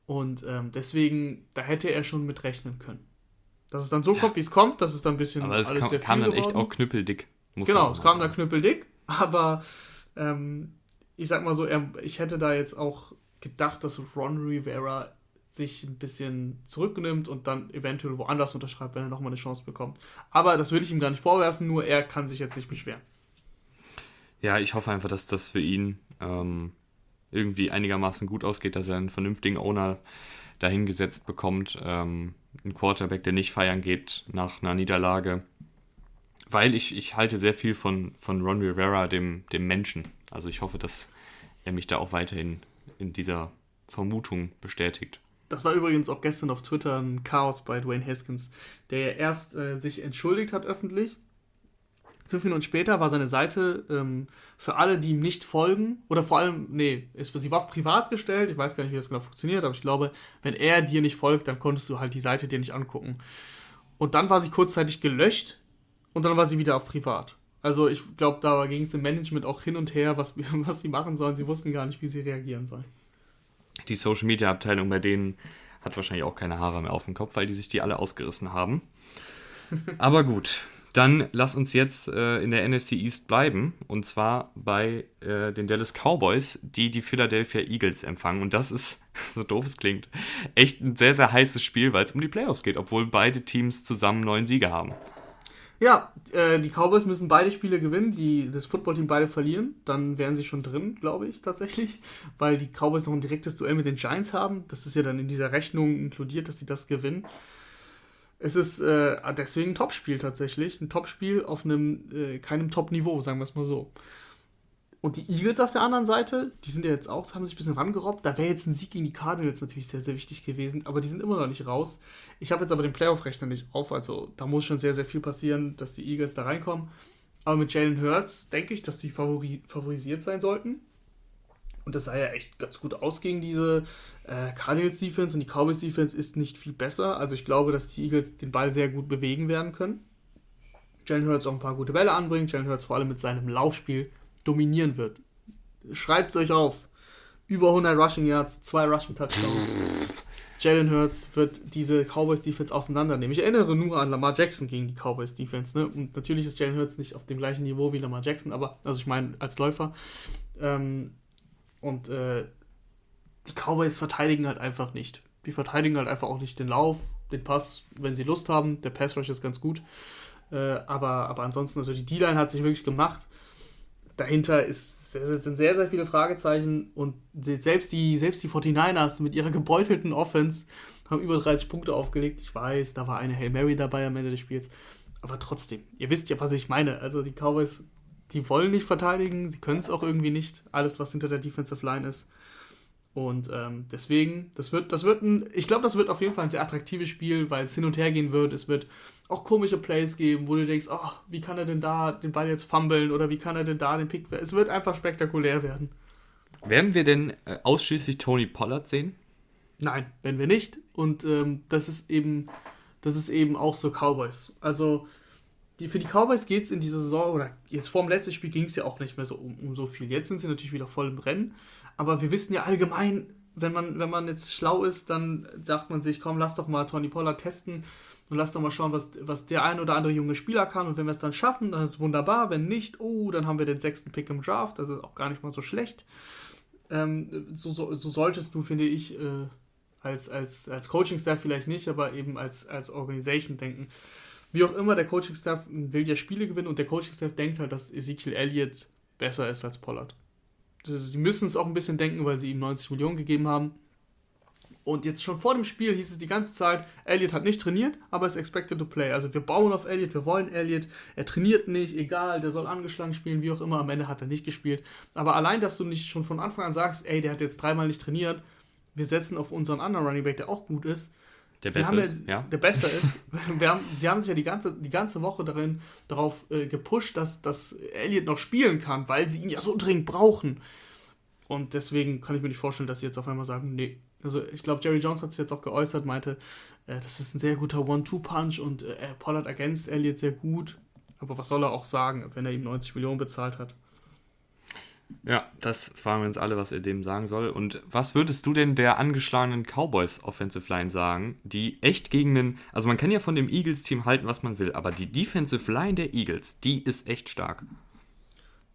Und ähm, deswegen, da hätte er schon mit rechnen können. Dass es dann so ja. kommt, wie es kommt, das ist dann ein bisschen aber es alles kam, sehr viel kam dann geworden. echt auch knüppeldick. genau, es kam dann knüppeldick, aber ähm, ich sag mal so, er, ich hätte da jetzt auch gedacht, dass Ron Rivera sich ein bisschen zurücknimmt und dann eventuell woanders unterschreibt, wenn er nochmal eine Chance bekommt. Aber das würde ich ihm gar nicht vorwerfen, nur er kann sich jetzt nicht beschweren. Ja, ich hoffe einfach, dass das für ihn ähm, irgendwie einigermaßen gut ausgeht, dass er einen vernünftigen Owner dahingesetzt bekommt. Ähm, ein Quarterback, der nicht feiern geht nach einer Niederlage. Weil ich, ich halte sehr viel von, von Ron Rivera, dem, dem Menschen. Also ich hoffe, dass er mich da auch weiterhin in dieser Vermutung bestätigt. Das war übrigens auch gestern auf Twitter ein Chaos bei Dwayne Haskins, der erst äh, sich entschuldigt hat öffentlich. Fünf Minuten später war seine Seite ähm, für alle, die ihm nicht folgen, oder vor allem, nee, ist, sie war auf privat gestellt, ich weiß gar nicht, wie das genau funktioniert, aber ich glaube, wenn er dir nicht folgt, dann konntest du halt die Seite dir nicht angucken. Und dann war sie kurzzeitig gelöscht und dann war sie wieder auf privat. Also ich glaube, da ging es im Management auch hin und her, was, was sie machen sollen. Sie wussten gar nicht, wie sie reagieren sollen die Social Media Abteilung bei denen hat wahrscheinlich auch keine Haare mehr auf dem Kopf, weil die sich die alle ausgerissen haben. Aber gut, dann lass uns jetzt äh, in der NFC East bleiben und zwar bei äh, den Dallas Cowboys, die die Philadelphia Eagles empfangen. Und das ist, so doof es klingt, echt ein sehr, sehr heißes Spiel, weil es um die Playoffs geht, obwohl beide Teams zusammen neun Siege haben. Ja, äh, die Cowboys müssen beide Spiele gewinnen, die das Footballteam beide verlieren. Dann wären sie schon drin, glaube ich, tatsächlich. Weil die Cowboys noch ein direktes Duell mit den Giants haben. Das ist ja dann in dieser Rechnung inkludiert, dass sie das gewinnen. Es ist äh, deswegen ein Topspiel tatsächlich. Ein Topspiel auf einem, äh, keinem Top-Niveau, sagen wir es mal so. Und die Eagles auf der anderen Seite, die sind ja jetzt auch, haben sich ein bisschen rangerobbt. Da wäre jetzt ein Sieg gegen die Cardinals natürlich sehr, sehr wichtig gewesen, aber die sind immer noch nicht raus. Ich habe jetzt aber den Playoff-Rechner nicht auf, also da muss schon sehr, sehr viel passieren, dass die Eagles da reinkommen. Aber mit Jalen Hurts denke ich, dass die favori favorisiert sein sollten. Und das sah ja echt ganz gut aus gegen diese äh, Cardinals-Defense und die Cowboys-Defense ist nicht viel besser. Also ich glaube, dass die Eagles den Ball sehr gut bewegen werden können. Jalen Hurts auch ein paar gute Bälle anbringt. Jalen Hurts vor allem mit seinem Laufspiel dominieren wird. Schreibt es euch auf. Über 100 Rushing Yards, zwei Rushing Touchdowns. Jalen Hurts wird diese Cowboys Defense auseinandernehmen. Ich erinnere nur an Lamar Jackson gegen die Cowboys Defense. Ne? Und natürlich ist Jalen Hurts nicht auf dem gleichen Niveau wie Lamar Jackson, aber, also ich meine, als Läufer. Ähm, und äh, die Cowboys verteidigen halt einfach nicht. Die verteidigen halt einfach auch nicht den Lauf, den Pass, wenn sie Lust haben. Der Pass Rush ist ganz gut. Äh, aber, aber ansonsten, also die D-Line hat sich wirklich gemacht dahinter ist, sind sehr, sehr viele Fragezeichen und selbst die, selbst die 49ers mit ihrer gebeutelten Offense haben über 30 Punkte aufgelegt. Ich weiß, da war eine Hail Mary dabei am Ende des Spiels. Aber trotzdem, ihr wisst ja, was ich meine. Also die Cowboys, die wollen nicht verteidigen, sie können es auch irgendwie nicht. Alles, was hinter der Defensive Line ist. Und ähm, deswegen, das wird, das wird ein, ich glaube, das wird auf jeden Fall ein sehr attraktives Spiel, weil es hin und her gehen wird. Es wird auch komische Plays geben, wo du denkst, oh, wie kann er denn da den Ball jetzt fummeln oder wie kann er denn da den Pick. Es wird einfach spektakulär werden. Werden wir denn äh, ausschließlich Tony Pollard sehen? Nein, werden wir nicht. Und ähm, das ist eben, das ist eben auch so Cowboys. Also die, für die Cowboys geht es in dieser Saison, oder jetzt vor dem letzten Spiel ging es ja auch nicht mehr so um, um so viel. Jetzt sind sie natürlich wieder voll im Rennen. Aber wir wissen ja allgemein, wenn man, wenn man jetzt schlau ist, dann sagt man sich, komm, lass doch mal Tony Pollard testen und lass doch mal schauen, was, was der ein oder andere junge Spieler kann. Und wenn wir es dann schaffen, dann ist es wunderbar. Wenn nicht, oh, dann haben wir den sechsten Pick im Draft. Das ist auch gar nicht mal so schlecht. Ähm, so, so, so, solltest du, finde ich, äh, als, als, als Coaching-Staff vielleicht nicht, aber eben als, als Organisation denken. Wie auch immer, der Coaching-Staff will ja Spiele gewinnen und der Coaching-Staff denkt halt, dass Ezekiel Elliott besser ist als Pollard. Sie müssen es auch ein bisschen denken, weil sie ihm 90 Millionen gegeben haben. Und jetzt schon vor dem Spiel hieß es die ganze Zeit, Elliot hat nicht trainiert, aber ist expected to play. Also wir bauen auf Elliot, wir wollen Elliot. Er trainiert nicht, egal, der soll angeschlagen spielen, wie auch immer. Am Ende hat er nicht gespielt. Aber allein, dass du nicht schon von Anfang an sagst, ey, der hat jetzt dreimal nicht trainiert, wir setzen auf unseren anderen Running Back, der auch gut ist, der besser ist, ja. Der besser ist. haben, sie haben sich ja die ganze, die ganze Woche darin, darauf äh, gepusht, dass, dass Elliot noch spielen kann, weil sie ihn ja so dringend brauchen. Und deswegen kann ich mir nicht vorstellen, dass sie jetzt auf einmal sagen, nee. Also ich glaube, Jerry Jones hat sich jetzt auch geäußert, meinte, äh, das ist ein sehr guter One-Two-Punch und äh, Pollard ergänzt Elliot sehr gut. Aber was soll er auch sagen, wenn er ihm 90 Millionen bezahlt hat? Ja, das fragen wir uns alle, was er dem sagen soll. Und was würdest du denn der angeschlagenen Cowboys Offensive Line sagen, die echt gegen den, also man kann ja von dem Eagles-Team halten, was man will, aber die Defensive Line der Eagles, die ist echt stark.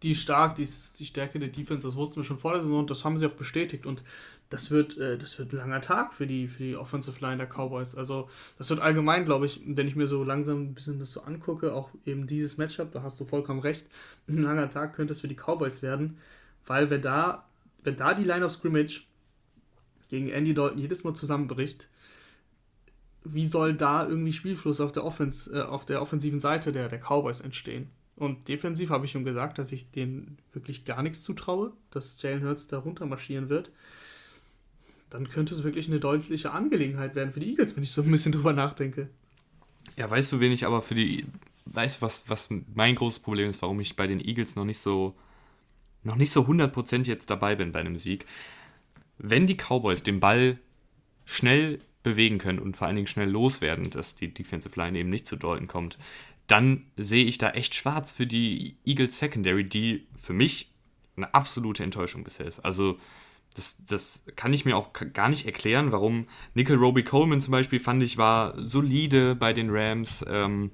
Die ist stark, die ist die Stärke der Defense, das wussten wir schon vor der Saison und das haben sie auch bestätigt. Und das wird, äh, das wird ein langer Tag für die, für die Offensive Line der Cowboys. Also das wird allgemein, glaube ich, wenn ich mir so langsam ein bisschen das so angucke, auch eben dieses Matchup, da hast du vollkommen recht, ein langer Tag könnte es für die Cowboys werden. Weil wenn da, wenn da die Line of Scrimmage gegen Andy Dalton jedes Mal zusammenbricht, wie soll da irgendwie Spielfluss auf der Offense, äh, auf der offensiven Seite der, der Cowboys entstehen? Und defensiv habe ich schon gesagt, dass ich denen wirklich gar nichts zutraue, dass Jalen Hurts da runter marschieren wird. Dann könnte es wirklich eine deutliche Angelegenheit werden für die Eagles, wenn ich so ein bisschen drüber nachdenke. Ja, weißt du, wen ich aber für die. Weißt du, was, was mein großes Problem ist, warum ich bei den Eagles noch nicht so. noch nicht so 100% jetzt dabei bin bei einem Sieg? Wenn die Cowboys den Ball schnell bewegen können und vor allen Dingen schnell loswerden, dass die Defensive Line eben nicht zu deuten kommt, dann sehe ich da echt schwarz für die Eagles Secondary, die für mich eine absolute Enttäuschung bisher ist. Also das, das kann ich mir auch gar nicht erklären, warum Nickel Roby Coleman zum Beispiel fand ich war solide bei den Rams. Ähm,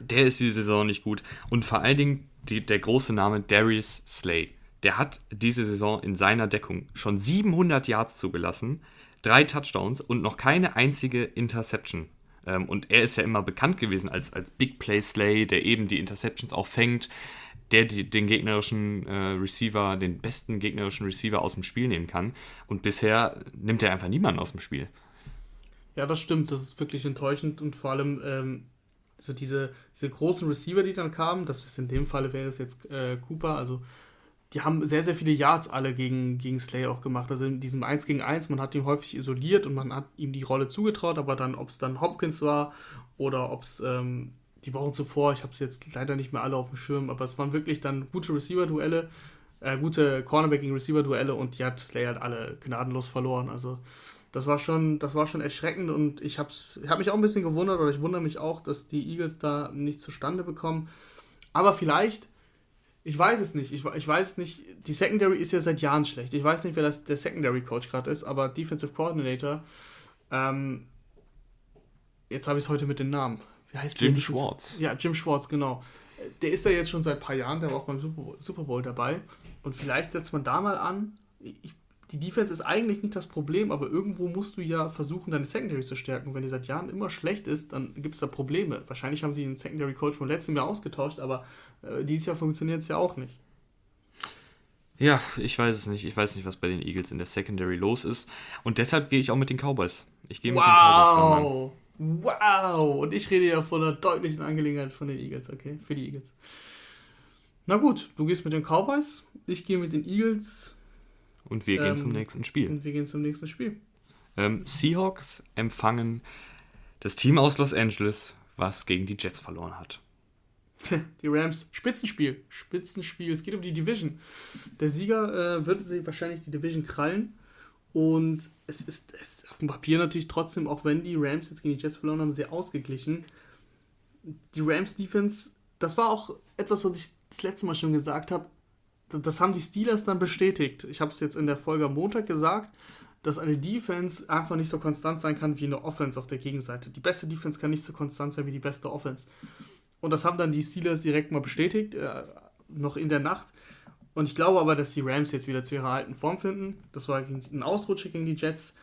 der ist die Saison nicht gut. Und vor allen Dingen die, der große Name Darius Slay. Der hat diese Saison in seiner Deckung schon 700 Yards zugelassen, drei Touchdowns und noch keine einzige Interception. Ähm, und er ist ja immer bekannt gewesen als, als Big Play Slay, der eben die Interceptions auch fängt, der die, den gegnerischen äh, Receiver, den besten gegnerischen Receiver aus dem Spiel nehmen kann. Und bisher nimmt er einfach niemanden aus dem Spiel. Ja, das stimmt. Das ist wirklich enttäuschend und vor allem ähm, so diese, diese großen Receiver, die dann kamen, das ist in dem Fall wäre es jetzt äh, Cooper, also die haben sehr, sehr viele Yards alle gegen, gegen Slay auch gemacht. Also in diesem 1 gegen 1, man hat ihn häufig isoliert und man hat ihm die Rolle zugetraut, aber dann, ob es dann Hopkins war oder ob es ähm, die Wochen zuvor, ich habe es jetzt leider nicht mehr alle auf dem Schirm, aber es waren wirklich dann gute Receiver-Duelle, äh, gute Cornerback gegen Receiver-Duelle und die hat Slay halt alle gnadenlos verloren. Also das war schon, das war schon erschreckend und ich habe hab mich auch ein bisschen gewundert oder ich wundere mich auch, dass die Eagles da nichts zustande bekommen. Aber vielleicht ich weiß es nicht. Ich, ich weiß nicht. Die Secondary ist ja seit Jahren schlecht. Ich weiß nicht, wer das, der Secondary Coach gerade ist, aber Defensive Coordinator. Ähm, jetzt habe ich es heute mit den Namen. Wie heißt Jim Schwartz. Ja, Jim Schwartz, genau. Der ist ja jetzt schon seit ein paar Jahren, der war auch beim Super Bowl dabei. Und vielleicht setzt man da mal an. Ich die Defense ist eigentlich nicht das Problem, aber irgendwo musst du ja versuchen, deine Secondary zu stärken. Wenn die seit Jahren immer schlecht ist, dann gibt es da Probleme. Wahrscheinlich haben sie den Secondary Coach vom letzten Jahr ausgetauscht, aber äh, dieses Jahr funktioniert es ja auch nicht. Ja, ich weiß es nicht. Ich weiß nicht, was bei den Eagles in der Secondary los ist. Und deshalb gehe ich auch mit den Cowboys. Ich gehe mit wow. den Cowboys. Ran, wow! Und ich rede ja von einer deutlichen Angelegenheit von den Eagles, okay? Für die Eagles. Na gut, du gehst mit den Cowboys, ich gehe mit den Eagles. Und wir gehen ähm, zum nächsten Spiel. Und wir gehen zum nächsten Spiel. Ähm, Seahawks empfangen das Team aus Los Angeles, was gegen die Jets verloren hat. Die Rams, Spitzenspiel. Spitzenspiel. Es geht um die Division. Der Sieger äh, wird sich wahrscheinlich die Division krallen. Und es ist, es ist auf dem Papier natürlich trotzdem, auch wenn die Rams jetzt gegen die Jets verloren haben, sehr ausgeglichen. Die Rams Defense, das war auch etwas, was ich das letzte Mal schon gesagt habe das haben die Steelers dann bestätigt. Ich habe es jetzt in der Folge am Montag gesagt, dass eine Defense einfach nicht so konstant sein kann wie eine Offense auf der Gegenseite. Die beste Defense kann nicht so konstant sein wie die beste Offense. Und das haben dann die Steelers direkt mal bestätigt, äh, noch in der Nacht. Und ich glaube aber, dass die Rams jetzt wieder zu ihrer alten Form finden. Das war ein Ausrutscher gegen die Jets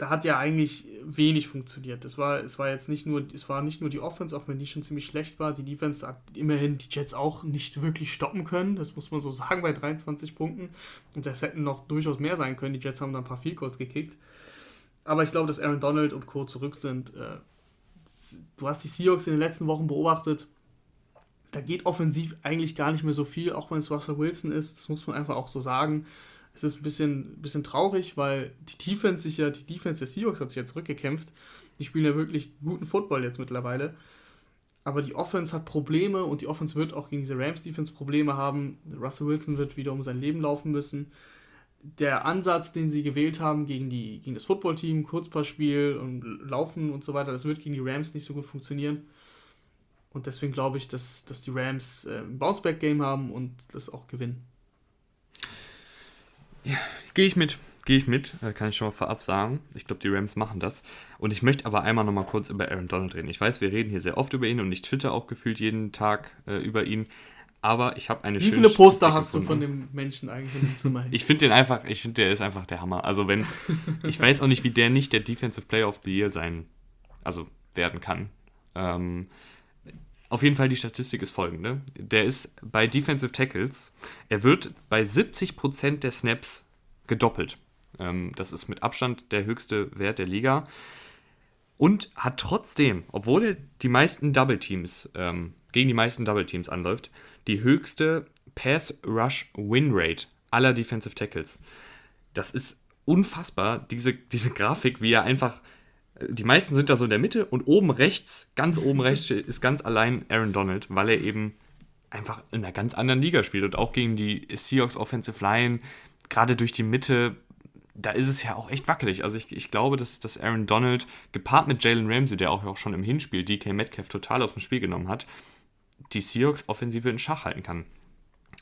da hat ja eigentlich wenig funktioniert. Es war, es war jetzt nicht nur, es war nicht nur die Offense, auch wenn die schon ziemlich schlecht war. Die Defense hat immerhin die Jets auch nicht wirklich stoppen können. Das muss man so sagen bei 23 Punkten. Und das hätten noch durchaus mehr sein können. Die Jets haben da ein paar Field Goals gekickt. Aber ich glaube, dass Aaron Donald und Co. zurück sind. Äh, du hast die Seahawks in den letzten Wochen beobachtet. Da geht offensiv eigentlich gar nicht mehr so viel, auch wenn es Russell Wilson ist. Das muss man einfach auch so sagen es ist ein bisschen, bisschen traurig, weil die Defense sich ja, die Defense der Seahawks hat sich ja zurückgekämpft. Die spielen ja wirklich guten Football jetzt mittlerweile. Aber die Offense hat Probleme und die Offense wird auch gegen diese Rams-Defense Probleme haben. Russell Wilson wird wieder um sein Leben laufen müssen. Der Ansatz, den sie gewählt haben gegen, die, gegen das Footballteam, Kurzpassspiel und Laufen und so weiter, das wird gegen die Rams nicht so gut funktionieren. Und deswegen glaube ich, dass, dass die Rams äh, ein Bounceback-Game haben und das auch gewinnen. Ja, gehe ich mit. Gehe ich mit, äh, kann ich schon mal vorab sagen. Ich glaube, die Rams machen das. Und ich möchte aber einmal nochmal kurz über Aaron Donald reden. Ich weiß, wir reden hier sehr oft über ihn und ich twitter auch gefühlt jeden Tag äh, über ihn. Aber ich habe eine Wie viele Poster hast du von dem Menschen eigentlich im Zimmer? ich finde den einfach, ich finde, der ist einfach der Hammer. Also wenn, ich weiß auch nicht, wie der nicht der Defensive Player of the Year sein, also werden kann. Ähm, auf jeden Fall, die Statistik ist folgende. Der ist bei Defensive Tackles, er wird bei 70% der Snaps gedoppelt. Ähm, das ist mit Abstand der höchste Wert der Liga. Und hat trotzdem, obwohl er die meisten Double Teams ähm, gegen die meisten Double Teams anläuft, die höchste Pass Rush Win Rate aller Defensive Tackles. Das ist unfassbar, diese, diese Grafik, wie er einfach. Die meisten sind da so in der Mitte und oben rechts, ganz oben rechts, ist ganz allein Aaron Donald, weil er eben einfach in einer ganz anderen Liga spielt und auch gegen die Seahawks Offensive Line, gerade durch die Mitte, da ist es ja auch echt wackelig. Also ich, ich glaube, dass, dass Aaron Donald gepaart mit Jalen Ramsey, der auch, auch schon im Hinspiel DK Metcalf total aus dem Spiel genommen hat, die Seahawks Offensive in Schach halten kann.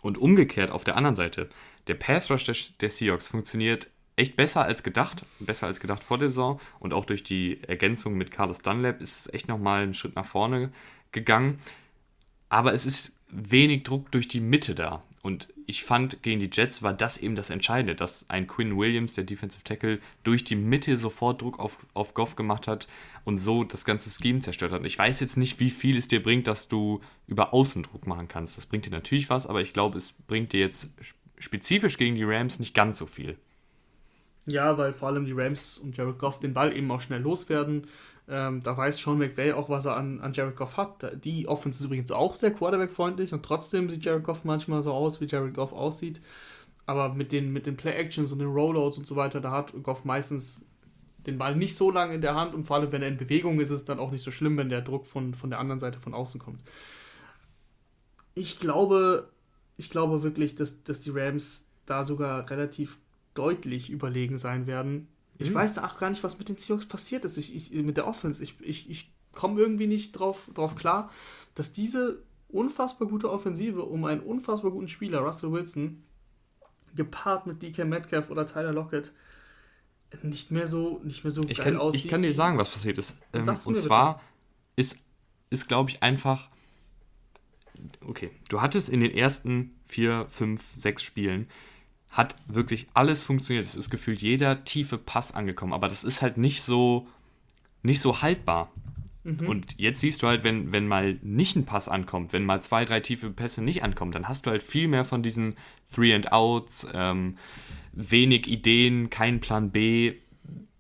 Und umgekehrt auf der anderen Seite, der Pass Rush der, der Seahawks funktioniert echt besser als gedacht, besser als gedacht vor der Saison und auch durch die Ergänzung mit Carlos Dunlap ist es echt nochmal einen Schritt nach vorne gegangen. Aber es ist wenig Druck durch die Mitte da. Und ich fand, gegen die Jets war das eben das Entscheidende, dass ein Quinn Williams, der Defensive Tackle, durch die Mitte sofort Druck auf, auf Goff gemacht hat und so das ganze Scheme zerstört hat. Ich weiß jetzt nicht, wie viel es dir bringt, dass du über Außen Druck machen kannst. Das bringt dir natürlich was, aber ich glaube, es bringt dir jetzt spezifisch gegen die Rams nicht ganz so viel. Ja, weil vor allem die Rams und Jared Goff den Ball eben auch schnell loswerden. Ähm, da weiß Sean McVay auch, was er an, an Jared Goff hat. Die Offense ist übrigens auch sehr quarterback-freundlich und trotzdem sieht Jared Goff manchmal so aus, wie Jared Goff aussieht. Aber mit den, mit den Play-Actions und den Rollouts und so weiter, da hat Goff meistens den Ball nicht so lange in der Hand und vor allem, wenn er in Bewegung ist, ist es dann auch nicht so schlimm, wenn der Druck von, von der anderen Seite von außen kommt. Ich glaube, ich glaube wirklich, dass, dass die Rams da sogar relativ deutlich überlegen sein werden. Ich mhm. weiß auch gar nicht, was mit den Seahawks passiert ist. Ich, ich, mit der Offense. Ich, ich, ich komme irgendwie nicht drauf, drauf klar, dass diese unfassbar gute Offensive um einen unfassbar guten Spieler, Russell Wilson, gepaart mit DK Metcalf oder Tyler Lockett, nicht mehr so, nicht mehr so ich geil kann, aussieht. Ich kann dir sagen, was passiert ist. Ähm, und zwar bitte. ist, ist glaube ich, einfach. Okay, du hattest in den ersten vier, fünf, sechs Spielen hat wirklich alles funktioniert. Es ist gefühlt jeder tiefe Pass angekommen, aber das ist halt nicht so, nicht so haltbar. Mhm. Und jetzt siehst du halt, wenn, wenn mal nicht ein Pass ankommt, wenn mal zwei, drei tiefe Pässe nicht ankommen, dann hast du halt viel mehr von diesen Three and Outs, ähm, wenig Ideen, kein Plan B.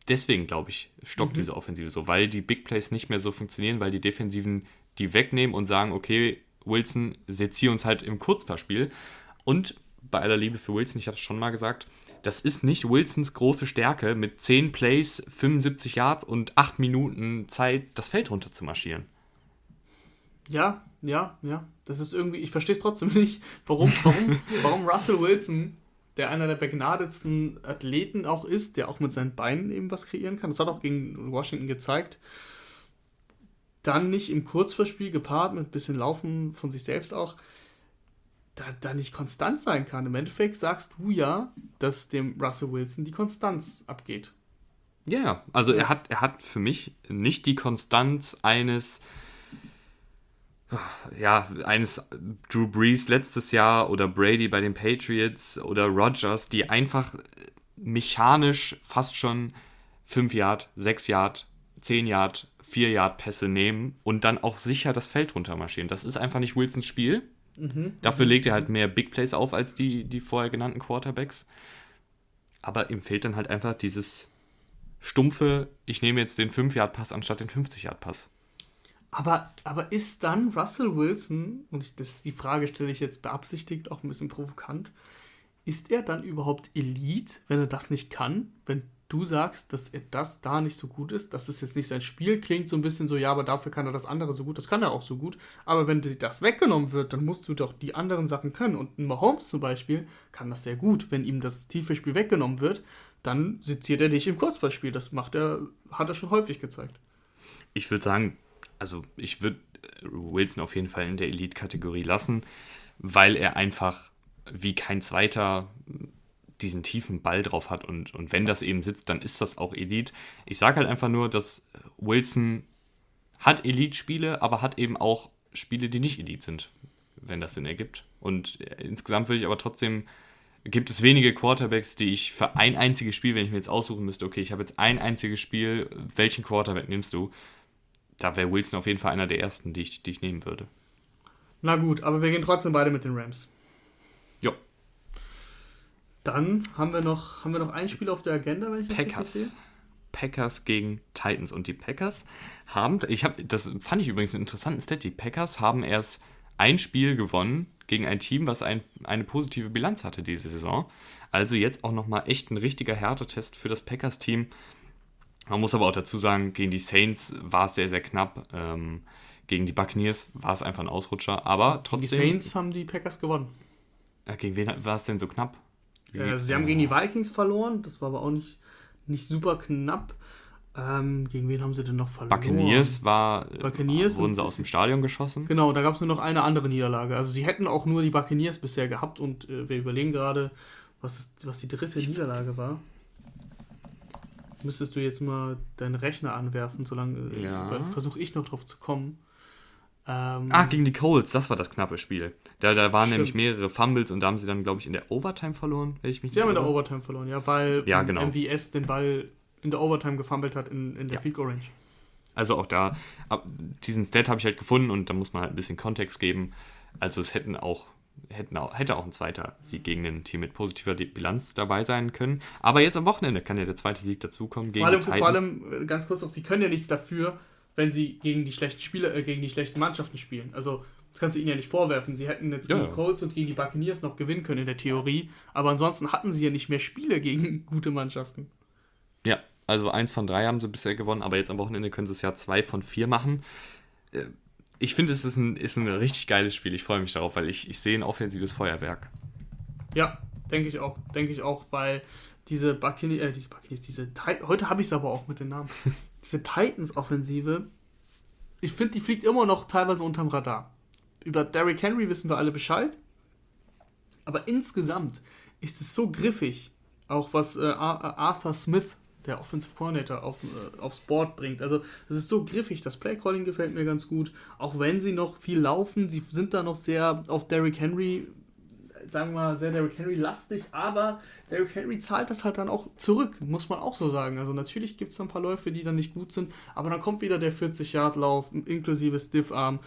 Deswegen, glaube ich, stockt mhm. diese Offensive so, weil die Big Plays nicht mehr so funktionieren, weil die Defensiven die wegnehmen und sagen, okay, Wilson, sezier uns halt im Kurzpassspiel. Und bei aller Liebe für Wilson, ich habe es schon mal gesagt, das ist nicht Wilsons große Stärke, mit 10 Plays, 75 Yards und 8 Minuten Zeit das Feld runter zu marschieren. Ja, ja, ja. Das ist irgendwie, ich verstehe es trotzdem nicht, warum, warum, warum Russell Wilson, der einer der begnadetsten Athleten auch ist, der auch mit seinen Beinen eben was kreieren kann, das hat auch gegen Washington gezeigt, dann nicht im Kurzverspiel gepaart mit ein bisschen Laufen von sich selbst auch, da, da nicht konstant sein kann. Im Endeffekt sagst du ja, dass dem Russell Wilson die Konstanz abgeht. Ja, also ja. er hat, er hat für mich nicht die Konstanz eines ja, eines Drew Brees letztes Jahr oder Brady bei den Patriots oder Rogers, die einfach mechanisch fast schon 5 Yard, 6 Yard, 10 Yard, 4 Yard Pässe nehmen und dann auch sicher das Feld runtermarschieren. Das ist einfach nicht Wilsons Spiel. Mhm. Dafür legt er halt mehr Big Plays auf als die, die vorher genannten Quarterbacks. Aber ihm fehlt dann halt einfach dieses stumpfe, ich nehme jetzt den 5-Yard-Pass anstatt den 50-Yard-Pass. Aber, aber ist dann Russell Wilson, und das, die Frage stelle ich jetzt beabsichtigt, auch ein bisschen provokant, ist er dann überhaupt Elite, wenn er das nicht kann? Wenn du sagst, dass er das da nicht so gut ist, dass es jetzt nicht sein Spiel klingt, so ein bisschen so, ja, aber dafür kann er das andere so gut, das kann er auch so gut. Aber wenn das weggenommen wird, dann musst du doch die anderen Sachen können. Und ein Mahomes zum Beispiel kann das sehr gut. Wenn ihm das tiefe Spiel weggenommen wird, dann seziert er dich im Kurzballspiel. Das macht er, hat er schon häufig gezeigt. Ich würde sagen, also ich würde Wilson auf jeden Fall in der Elite-Kategorie lassen, weil er einfach wie kein zweiter diesen tiefen Ball drauf hat und, und wenn das eben sitzt, dann ist das auch Elite. Ich sage halt einfach nur, dass Wilson hat Elite-Spiele, aber hat eben auch Spiele, die nicht Elite sind, wenn das Sinn ergibt. Und insgesamt würde ich aber trotzdem, gibt es wenige Quarterbacks, die ich für ein einziges Spiel, wenn ich mir jetzt aussuchen müsste, okay, ich habe jetzt ein einziges Spiel, welchen Quarterback nimmst du? Da wäre Wilson auf jeden Fall einer der ersten, die ich, die ich nehmen würde. Na gut, aber wir gehen trotzdem beide mit den Rams. Ja. Dann haben wir noch, haben wir noch ein Spiel auf der Agenda, wenn ich das Packers. richtig sehe. Packers gegen Titans. Und die Packers haben, ich habe, das fand ich übrigens einen interessanten Stat, die Packers haben erst ein Spiel gewonnen gegen ein Team, was ein, eine positive Bilanz hatte diese Saison. Also jetzt auch nochmal echt ein richtiger Härtetest für das Packers-Team. Man muss aber auch dazu sagen, gegen die Saints war es sehr, sehr knapp. Ähm, gegen die Buccaneers war es einfach ein Ausrutscher. Aber trotzdem. Die Saints haben die Packers gewonnen. Ja, gegen wen war es denn so knapp? Also sie haben gegen die Vikings verloren. Das war aber auch nicht, nicht super knapp. Ähm, gegen wen haben sie denn noch verloren? Buccaneers war. Buccaneers wurden sie aus dem Stadion geschossen? Genau, da gab es nur noch eine andere Niederlage. Also sie hätten auch nur die Buccaneers bisher gehabt und äh, wir überlegen gerade, was, ist, was die dritte Niederlage war. Müsstest du jetzt mal deinen Rechner anwerfen, solange äh, Ja. versuche ich noch drauf zu kommen. Ähm, Ah, gegen die Colts, das war das knappe Spiel. Da, da waren Stimmt. nämlich mehrere Fumbles und da haben sie dann, glaube ich, in der Overtime verloren, wenn ich mich sie haben in der. Overtime verloren, ja, weil Ja, genau. MVS den Ball in der Overtime gefummelt hat in, in der Ja. Field Goal Range. Also auch da, ab, diesen Stat habe ich halt gefunden und da muss man halt ein bisschen Kontext geben. Also es hätten auch, hätten auch, hätte auch ein zweiter Sieg gegen ein Team mit positiver Bilanz dabei sein können. Aber jetzt am Wochenende kann ja der zweite Sieg dazukommen gegen Vor allem, die Titans. vor allem, äh, ganz kurz noch, sie können ja nichts dafür, wenn sie gegen die schlechten Spieler, äh, gegen die schlechten Mannschaften spielen. Also, das kannst du ihnen ja nicht vorwerfen. Sie hätten jetzt gegen ja. Colts und gegen die Buccaneers noch gewinnen können in der Theorie, aber ansonsten hatten sie ja nicht mehr Spiele gegen gute Mannschaften. Ja, also eins von drei haben sie bisher gewonnen, aber jetzt am Wochenende können sie es ja zwei von vier machen. Äh, Ich finde, es ist ein, ist ein richtig geiles Spiel. Ich freue mich darauf, weil ich, ich sehe ein offensives Feuerwerk. Ja, denke ich auch, denke ich auch, weil diese Buccaneers, äh, diese Buccaneers, diese heute habe ich es aber auch mit den Namen. diese Titans-Offensive, ich finde, die fliegt immer noch teilweise unterm Radar. Über Derrick Henry wissen wir alle Bescheid, aber insgesamt ist es so griffig, auch was äh, Ar- Arthur Smith, der Offensive Coordinator, auf, äh, aufs Board bringt. Also es ist so griffig, das Playcalling gefällt mir ganz gut, auch wenn sie noch viel laufen, sie sind da noch sehr auf Derrick Henry sagen wir mal, sehr Derrick Henry lastig, aber Derrick Henry zahlt das halt dann auch zurück, muss man auch so sagen. Also natürlich gibt es ein paar Läufe, die dann nicht gut sind, aber dann kommt wieder der 40-Yard-Lauf inklusive Stiffarm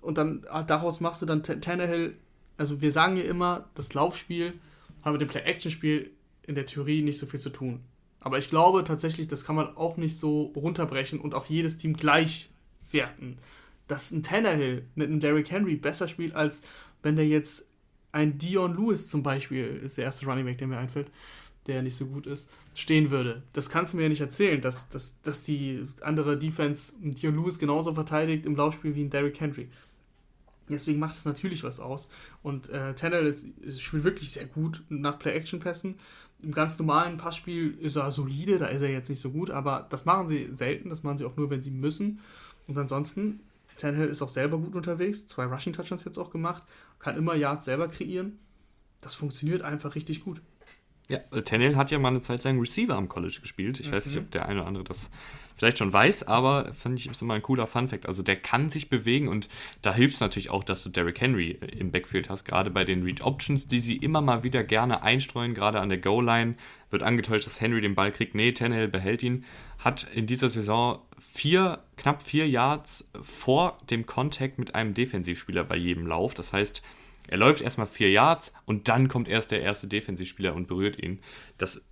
und dann ah, daraus machst du dann Tannehill, also wir sagen ja immer, das Laufspiel hat mit dem Play-Action-Spiel in der Theorie nicht so viel zu tun. Aber ich glaube tatsächlich, das kann man auch nicht so runterbrechen und auf jedes Team gleich werten. Dass ein Tannehill mit einem Derrick Henry besser spielt, als wenn der jetzt ein Dion Lewis zum Beispiel, ist der erste Running Back, der mir einfällt, der nicht so gut ist, stehen würde. Das kannst du mir ja nicht erzählen, dass, dass, dass die andere Defense Dion Lewis genauso verteidigt im Laufspiel wie ein Derrick Henry. Deswegen macht es natürlich was aus. Und äh, Tannehill ist, spielt wirklich sehr gut nach Play-Action-Pässen. Im ganz normalen Passspiel ist er solide, da ist er jetzt nicht so gut, aber das machen sie selten, das machen sie auch nur, wenn sie müssen. Und ansonsten, Tannehill ist auch selber gut unterwegs, zwei Rushing-Touchdowns jetzt auch gemacht, kann immer Yards selber kreieren. Das funktioniert einfach richtig gut. Ja, Tannehill hat ja mal eine Zeit lang Receiver am College gespielt. Ich weiß nicht, ob der eine oder andere das vielleicht schon weiß, aber fand ich ist immer ein cooler Fun-Fact. Also der kann sich bewegen und da hilft es natürlich auch, dass du Derrick Henry im Backfield hast. Gerade bei den Read Options, die sie immer mal wieder gerne einstreuen, gerade an der Goal-Line, wird angetäuscht, dass Henry den Ball kriegt. Nee, Tannehill behält ihn. Hat in dieser Saison vier, knapp vier Yards vor dem Kontakt mit einem Defensivspieler bei jedem Lauf. Das heißt, er läuft erstmal vier Yards und dann kommt erst der erste Defensivspieler und berührt ihn. Das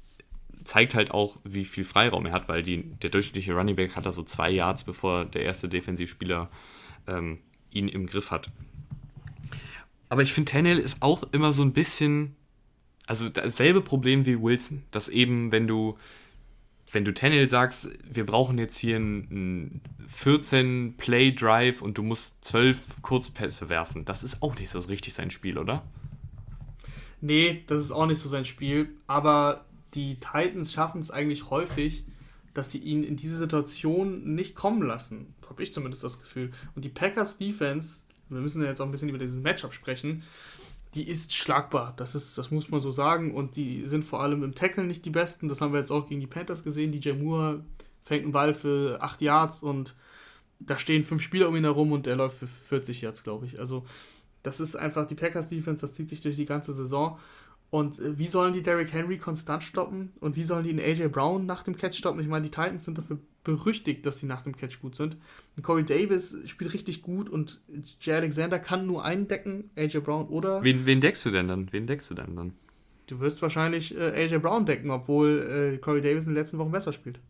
zeigt halt auch, wie viel Freiraum er hat, weil die, der durchschnittliche Running Back hat da so zwei Yards, bevor der erste Defensivspieler ähm, ihn im Griff hat. Aber ich finde, Tannehill ist auch immer so ein bisschen, also dasselbe Problem wie Wilson, dass eben, wenn du, wenn du Tannehill sagst, wir brauchen jetzt hier einen 14 Play Drive und du musst 12 Kurzpässe werfen, das ist auch nicht so richtig sein Spiel, oder? Nee, das ist auch nicht so sein Spiel. Aber die Titans schaffen es eigentlich häufig, dass sie ihn in diese Situation nicht kommen lassen. Habe ich zumindest das Gefühl. Und die Packers Defense, wir müssen ja jetzt auch ein bisschen über dieses Matchup sprechen, die ist schlagbar. Das, ist, das muss man so sagen. Und die sind vor allem im Tackle nicht die besten. Das haben wir jetzt auch gegen die Panthers gesehen. DJ Moore fängt einen Ball für 8 Yards und da stehen fünf Spieler um ihn herum und der läuft für 40 Yards, glaube ich. Also das ist einfach die Packers Defense, das zieht sich durch die ganze Saison. Und äh, wie sollen die Derrick Henry konstant stoppen? Und wie sollen die den AJ Brown nach dem Catch stoppen? Ich meine, die Titans sind dafür berüchtigt, dass sie nach dem Catch gut sind. Und Corey Davis spielt richtig gut und Jay Alexander kann nur eindecken, AJ Brown oder. Wen, wen deckst du denn dann? Wen deckst du denn dann? Du wirst wahrscheinlich äh, AJ Brown decken, obwohl äh, Corey Davis in den letzten Wochen besser spielt.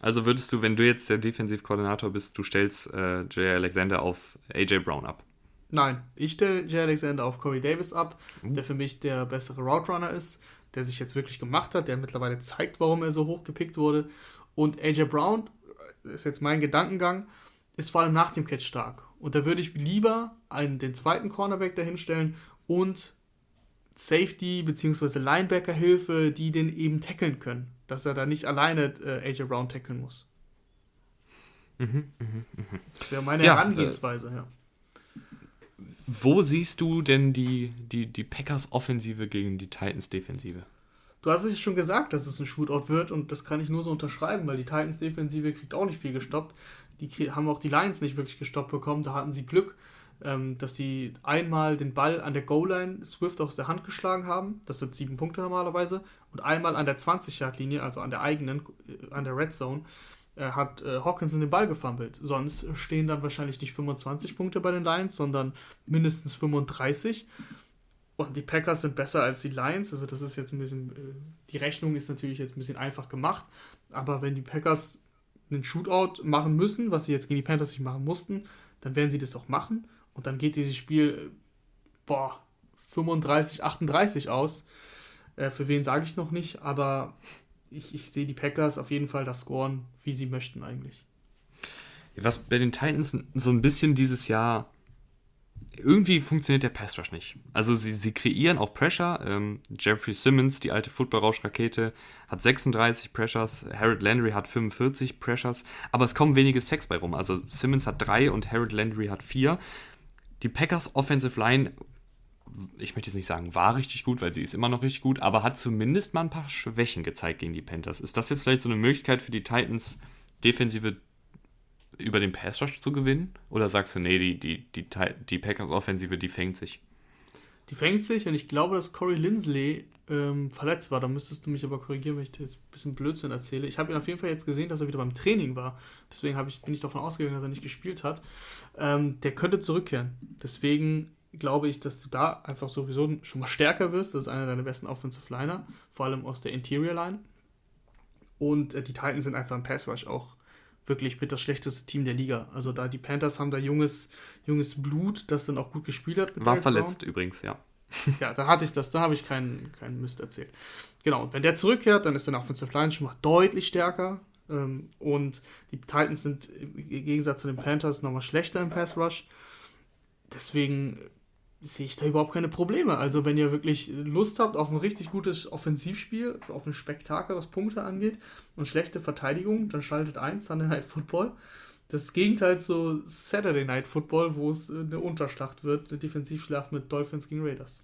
Also würdest du, wenn du jetzt der Defensivkoordinator bist, du stellst äh, Jay Alexander auf AJ Brown ab? Nein, ich stelle Jay Alexander auf Corey Davis ab, mhm. der für mich der bessere Route Runner ist, der sich jetzt wirklich gemacht hat, der mittlerweile zeigt, warum er so hoch gepickt wurde. Und AJ Brown, äh, ist jetzt mein Gedankengang, ist vor allem nach dem Catch stark. Und da würde ich lieber einen, den zweiten Cornerback dahinstellen und Safety bzw. Linebacker-Hilfe, die den eben tackeln können. Dass er da nicht alleine äh, AJ Brown tackeln muss. Mhm, mh, mh. Das wäre meine ja, Herangehensweise, äh, ja. Wo siehst du denn die, die, die Packers-Offensive gegen die Titans-Defensive? Du hast es schon gesagt, dass es ein Shootout wird und das kann ich nur so unterschreiben, weil die Titans-Defensive kriegt auch nicht viel gestoppt. Die haben auch die Lions nicht wirklich gestoppt bekommen. Da hatten sie Glück, ähm, dass sie einmal den Ball an der Goal-Line Swift aus der Hand geschlagen haben. Das sind sieben Punkte normalerweise. Und einmal an der 20-Yard-Linie, also an der eigenen, äh, an der Red Zone, hat äh, Hawkins den Ball gefummelt. Sonst stehen dann wahrscheinlich nicht 25 Punkte bei den Lions, sondern mindestens 35. Und die Packers sind besser als die Lions. Also das ist jetzt ein bisschen, äh, die Rechnung ist natürlich jetzt ein bisschen einfach gemacht. Aber wenn die Packers einen Shootout machen müssen, was sie jetzt gegen die Panthers nicht machen mussten, dann werden sie das auch machen. Und dann geht dieses Spiel, äh, boah, 35, 38 aus. Äh, für wen sage ich noch nicht, aber ich, ich sehe die Packers auf jeden Fall das scoren, wie sie möchten eigentlich. Was bei den Titans so ein bisschen dieses Jahr irgendwie funktioniert der Pass Rush nicht. Also sie, sie kreieren auch Pressure. Ähm, Jeffrey Simmons, die alte Football-Rausch-Rakete, hat 36 Pressures. Harold Landry hat 45 Pressures. Aber es kommen wenige Sex bei rum. Also Simmons hat drei und Harold Landry hat vier. Die Packers Offensive Line ich möchte jetzt nicht sagen, war richtig gut, weil sie ist immer noch richtig gut, aber hat zumindest mal ein paar Schwächen gezeigt gegen die Panthers. Ist das jetzt vielleicht so eine Möglichkeit für die Titans, Defensive über den Pass Rush zu gewinnen? Oder sagst du, nee, die, die, die, die Packers Offensive, die fängt sich? Die fängt sich und ich glaube, dass Corey Lindsley ähm, verletzt war. Da müsstest du mich aber korrigieren, wenn ich dir jetzt ein bisschen Blödsinn erzähle. Ich habe ihn auf jeden Fall jetzt gesehen, dass er wieder beim Training war. Deswegen ich, bin ich davon ausgegangen, dass er nicht gespielt hat. Ähm, der könnte zurückkehren. Deswegen glaube ich, dass du da einfach sowieso schon mal stärker wirst. Das ist einer deiner besten Offensive Liner, vor allem aus der Interior Line. Und äh, die Titans sind einfach im Pass Rush auch wirklich mit das schlechteste Team der Liga. Also da die Panthers haben da junges, junges Blut, das dann auch gut gespielt hat. War Derek verletzt Brown. übrigens, ja. ja, dann hatte ich das, da habe ich keinen, keinen Mist erzählt. Genau, und wenn der zurückkehrt, dann ist dann Offensive Line schon mal deutlich stärker. Ähm, und die Titans sind im Gegensatz zu den Panthers nochmal schlechter im Pass Rush. Deswegen sehe ich da überhaupt keine Probleme. Also wenn ihr wirklich Lust habt auf ein richtig gutes Offensivspiel, auf ein Spektakel, was Punkte angeht und schlechte Verteidigung, dann schaltet ein Sunday Night Football. Das Gegenteil zu Saturday Night Football, wo es eine Unterschlacht wird, eine Defensivschlacht mit Dolphins gegen Raiders.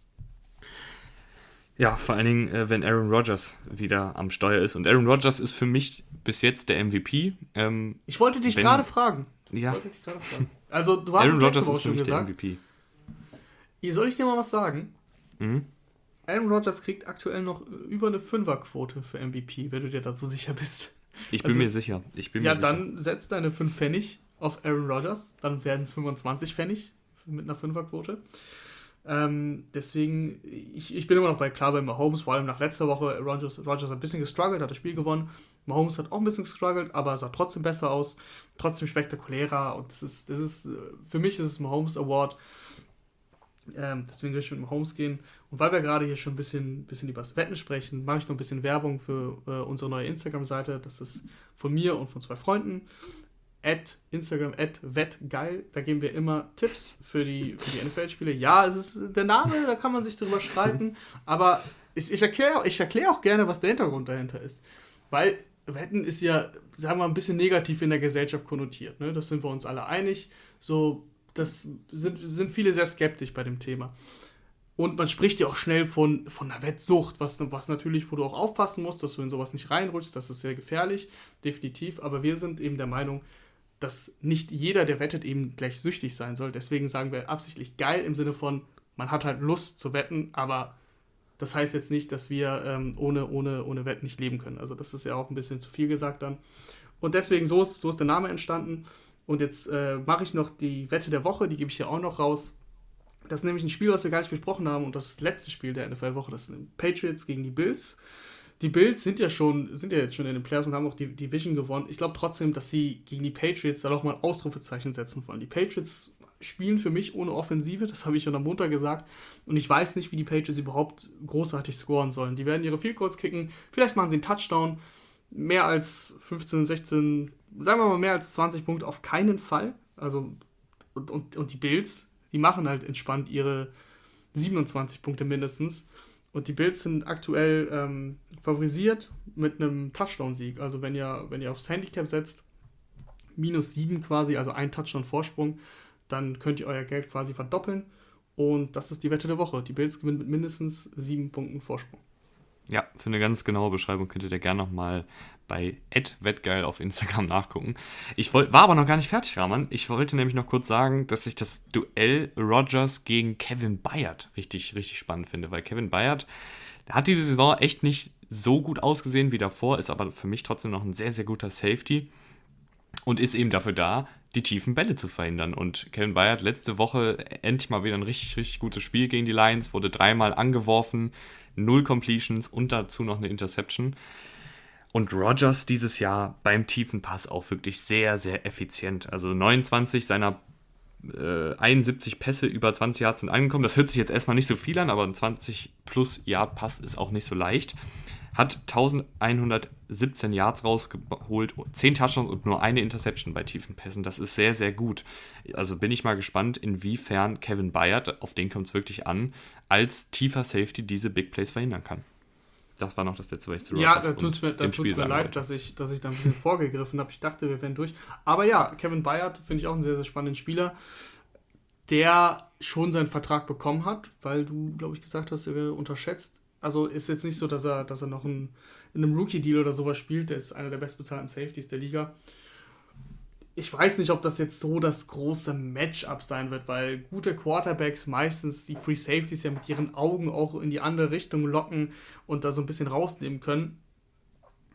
Ja, vor allen Dingen, äh, wenn Aaron Rodgers wieder am Steuer ist. Und Aaron Rodgers ist für mich bis jetzt der MVP. Ähm, ich wollte dich gerade fragen. Ja. Fragen. Also, du hast Aaron Rodgers ist für mich gesagt. der MVP. Hier soll ich dir mal was sagen? Mhm. Aaron Rodgers kriegt aktuell noch über eine Fünferquote für MVP, wenn du dir dazu sicher bist. Ich bin also, mir sicher. Ich bin ja, mir dann setz deine 5 Pfennig auf Aaron Rodgers, dann werden es 25 Pfennig mit einer Fünferquote. Ähm, deswegen, ich, ich bin immer noch bei klar bei Mahomes, vor allem nach letzter Woche. Rodgers, Rodgers hat ein bisschen gestruggelt, hat das Spiel gewonnen. Mahomes hat auch ein bisschen gestruggelt, aber sah trotzdem besser aus, trotzdem spektakulärer. Und das ist, das ist, für mich ist es Mahomes Award. Ähm, deswegen will ich mit dem Homes gehen. Und weil wir gerade hier schon ein bisschen, bisschen über das Wetten sprechen, mache ich noch ein bisschen Werbung für äh, unsere neue Instagram-Seite. Das ist von mir und von zwei Freunden. At Instagram, at wettgeil. Da geben wir immer Tipps für die, für die NFL-Spiele. Ja, es ist der Name, da kann man sich drüber streiten. Aber ich, ich erkläre ich erklär auch gerne, was der Hintergrund dahinter ist. Weil Wetten ist ja, sagen wir mal, ein bisschen negativ in der Gesellschaft konnotiert. Ne? Das sind wir uns alle einig. So das sind, sind viele sehr skeptisch bei dem Thema. Und man spricht ja auch schnell von, von einer Wettsucht, was, was natürlich, wo du auch aufpassen musst, dass du in sowas nicht reinrutschst, das ist sehr gefährlich, definitiv. Aber wir sind eben der Meinung, dass nicht jeder, der wettet, eben gleich süchtig sein soll. Deswegen sagen wir absichtlich geil im Sinne von, man hat halt Lust zu wetten, aber das heißt jetzt nicht, dass wir ähm, ohne, ohne, ohne Wetten nicht leben können. Also das ist ja auch ein bisschen zu viel gesagt dann. Und deswegen, so ist, so ist der Name entstanden. Und jetzt äh, mache ich noch die Wette der Woche, die gebe ich hier auch noch raus. Das ist nämlich ein Spiel, was wir gar nicht besprochen haben und das letzte Spiel der NFL-Woche. Das sind Patriots gegen die Bills. die Bills sind ja schon, sind ja jetzt schon in den Playoffs und haben auch die Division gewonnen. Ich glaube trotzdem, dass sie gegen die Patriots da doch mal Ausrufezeichen setzen wollen. Die Patriots spielen für mich ohne Offensive, das habe ich schon am Montag gesagt. Und ich weiß nicht, wie die Patriots überhaupt großartig scoren sollen. Die werden ihre Field Goals kicken, vielleicht machen sie einen Touchdown. Mehr als 15, 16, sagen wir mal mehr als 20 Punkte auf keinen Fall. Also, und, und, und die Bills, die machen halt entspannt ihre 27 Punkte mindestens. Und die Bills sind aktuell ähm, favorisiert mit einem Touchdown-Sieg. Also wenn ihr, wenn ihr aufs Handicap setzt, minus 7 quasi, also ein Touchdown-Vorsprung, dann könnt ihr euer Geld quasi verdoppeln. Und das ist die Wette der Woche. Die Bills gewinnen mit mindestens 7 Punkten Vorsprung. Ja, für eine ganz genaue Beschreibung könntet ihr gerne nochmal bei wettgeil auf Instagram nachgucken. Ich wollt, war aber noch gar nicht fertig, Rahman. Ich wollte nämlich noch kurz sagen, dass ich das Duell Rogers gegen Kevin Bayard richtig, richtig spannend finde, weil Kevin Bayard hat diese Saison echt nicht so gut ausgesehen wie davor, ist aber für mich trotzdem noch ein sehr, sehr guter Safety und ist eben dafür da, die tiefen Bälle zu verhindern. Und Kevin Bayard letzte Woche endlich mal wieder ein richtig, richtig gutes Spiel gegen die Lions, wurde dreimal angeworfen, null Completions und dazu noch eine Interception. Und Rogers dieses Jahr beim tiefen Pass auch wirklich sehr, sehr effizient. Also 29 seiner äh, 71 Pässe über 20 Yards sind angekommen. Das hört sich jetzt erstmal nicht so viel an, aber ein 20 plus Yard Pass ist auch nicht so leicht. Hat 1117 Yards rausgeholt, 10 Touchdowns und nur eine Interception bei tiefen Pässen. Das ist sehr, sehr gut. Also bin ich mal gespannt, inwiefern Kevin Bayard, auf den kommt es wirklich an, als tiefer Safety diese Big Plays verhindern kann. Das war noch das letzte, was ich zu Ja, da tut es mir, da tut's mir leid, dass ich, dass ich da ein bisschen vorgegriffen habe. Ich dachte, wir wären durch. Aber ja, Kevin Bayard finde ich auch einen sehr, sehr spannenden Spieler, der schon seinen Vertrag bekommen hat, weil du, glaube ich, gesagt hast, er wäre unterschätzt. Also ist jetzt nicht so, dass er, dass er noch ein, in einem Rookie-Deal oder sowas spielt. Der ist einer der bestbezahlten Safeties der Liga ich weiß nicht, ob das jetzt so das große Matchup sein wird, weil gute Quarterbacks meistens die Free Safeties ja mit ihren Augen auch in die andere Richtung locken und da so ein bisschen rausnehmen können.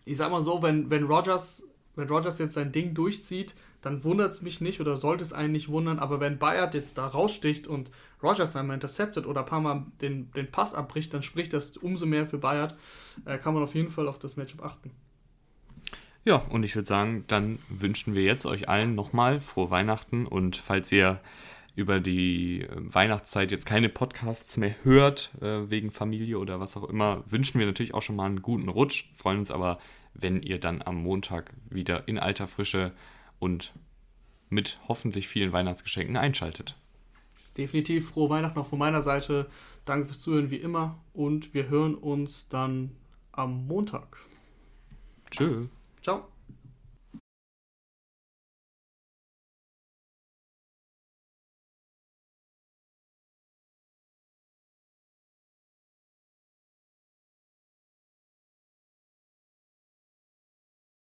Ich sag mal so, wenn, wenn Rogers wenn Rogers jetzt sein Ding durchzieht, dann wundert es mich nicht oder sollte es einen nicht wundern, aber wenn Bayard jetzt da raussticht und Rogers einmal interceptet oder ein paar Mal den, den Pass abbricht, dann spricht das umso mehr für Bayard. Äh, kann man auf jeden Fall auf das Matchup achten. Ja, und ich würde sagen, dann wünschen wir jetzt euch allen nochmal frohe Weihnachten und falls ihr über die äh, Weihnachtszeit jetzt keine Podcasts mehr hört, äh, wegen Familie oder was auch immer, wünschen wir natürlich auch schon mal einen guten Rutsch. Freuen uns aber, wenn ihr dann am Montag wieder in alter Frische und mit hoffentlich vielen Weihnachtsgeschenken einschaltet. Definitiv frohe Weihnachten auch von meiner Seite. Danke fürs Zuhören wie immer und wir hören uns dann am Montag. Tschüss. Ciao.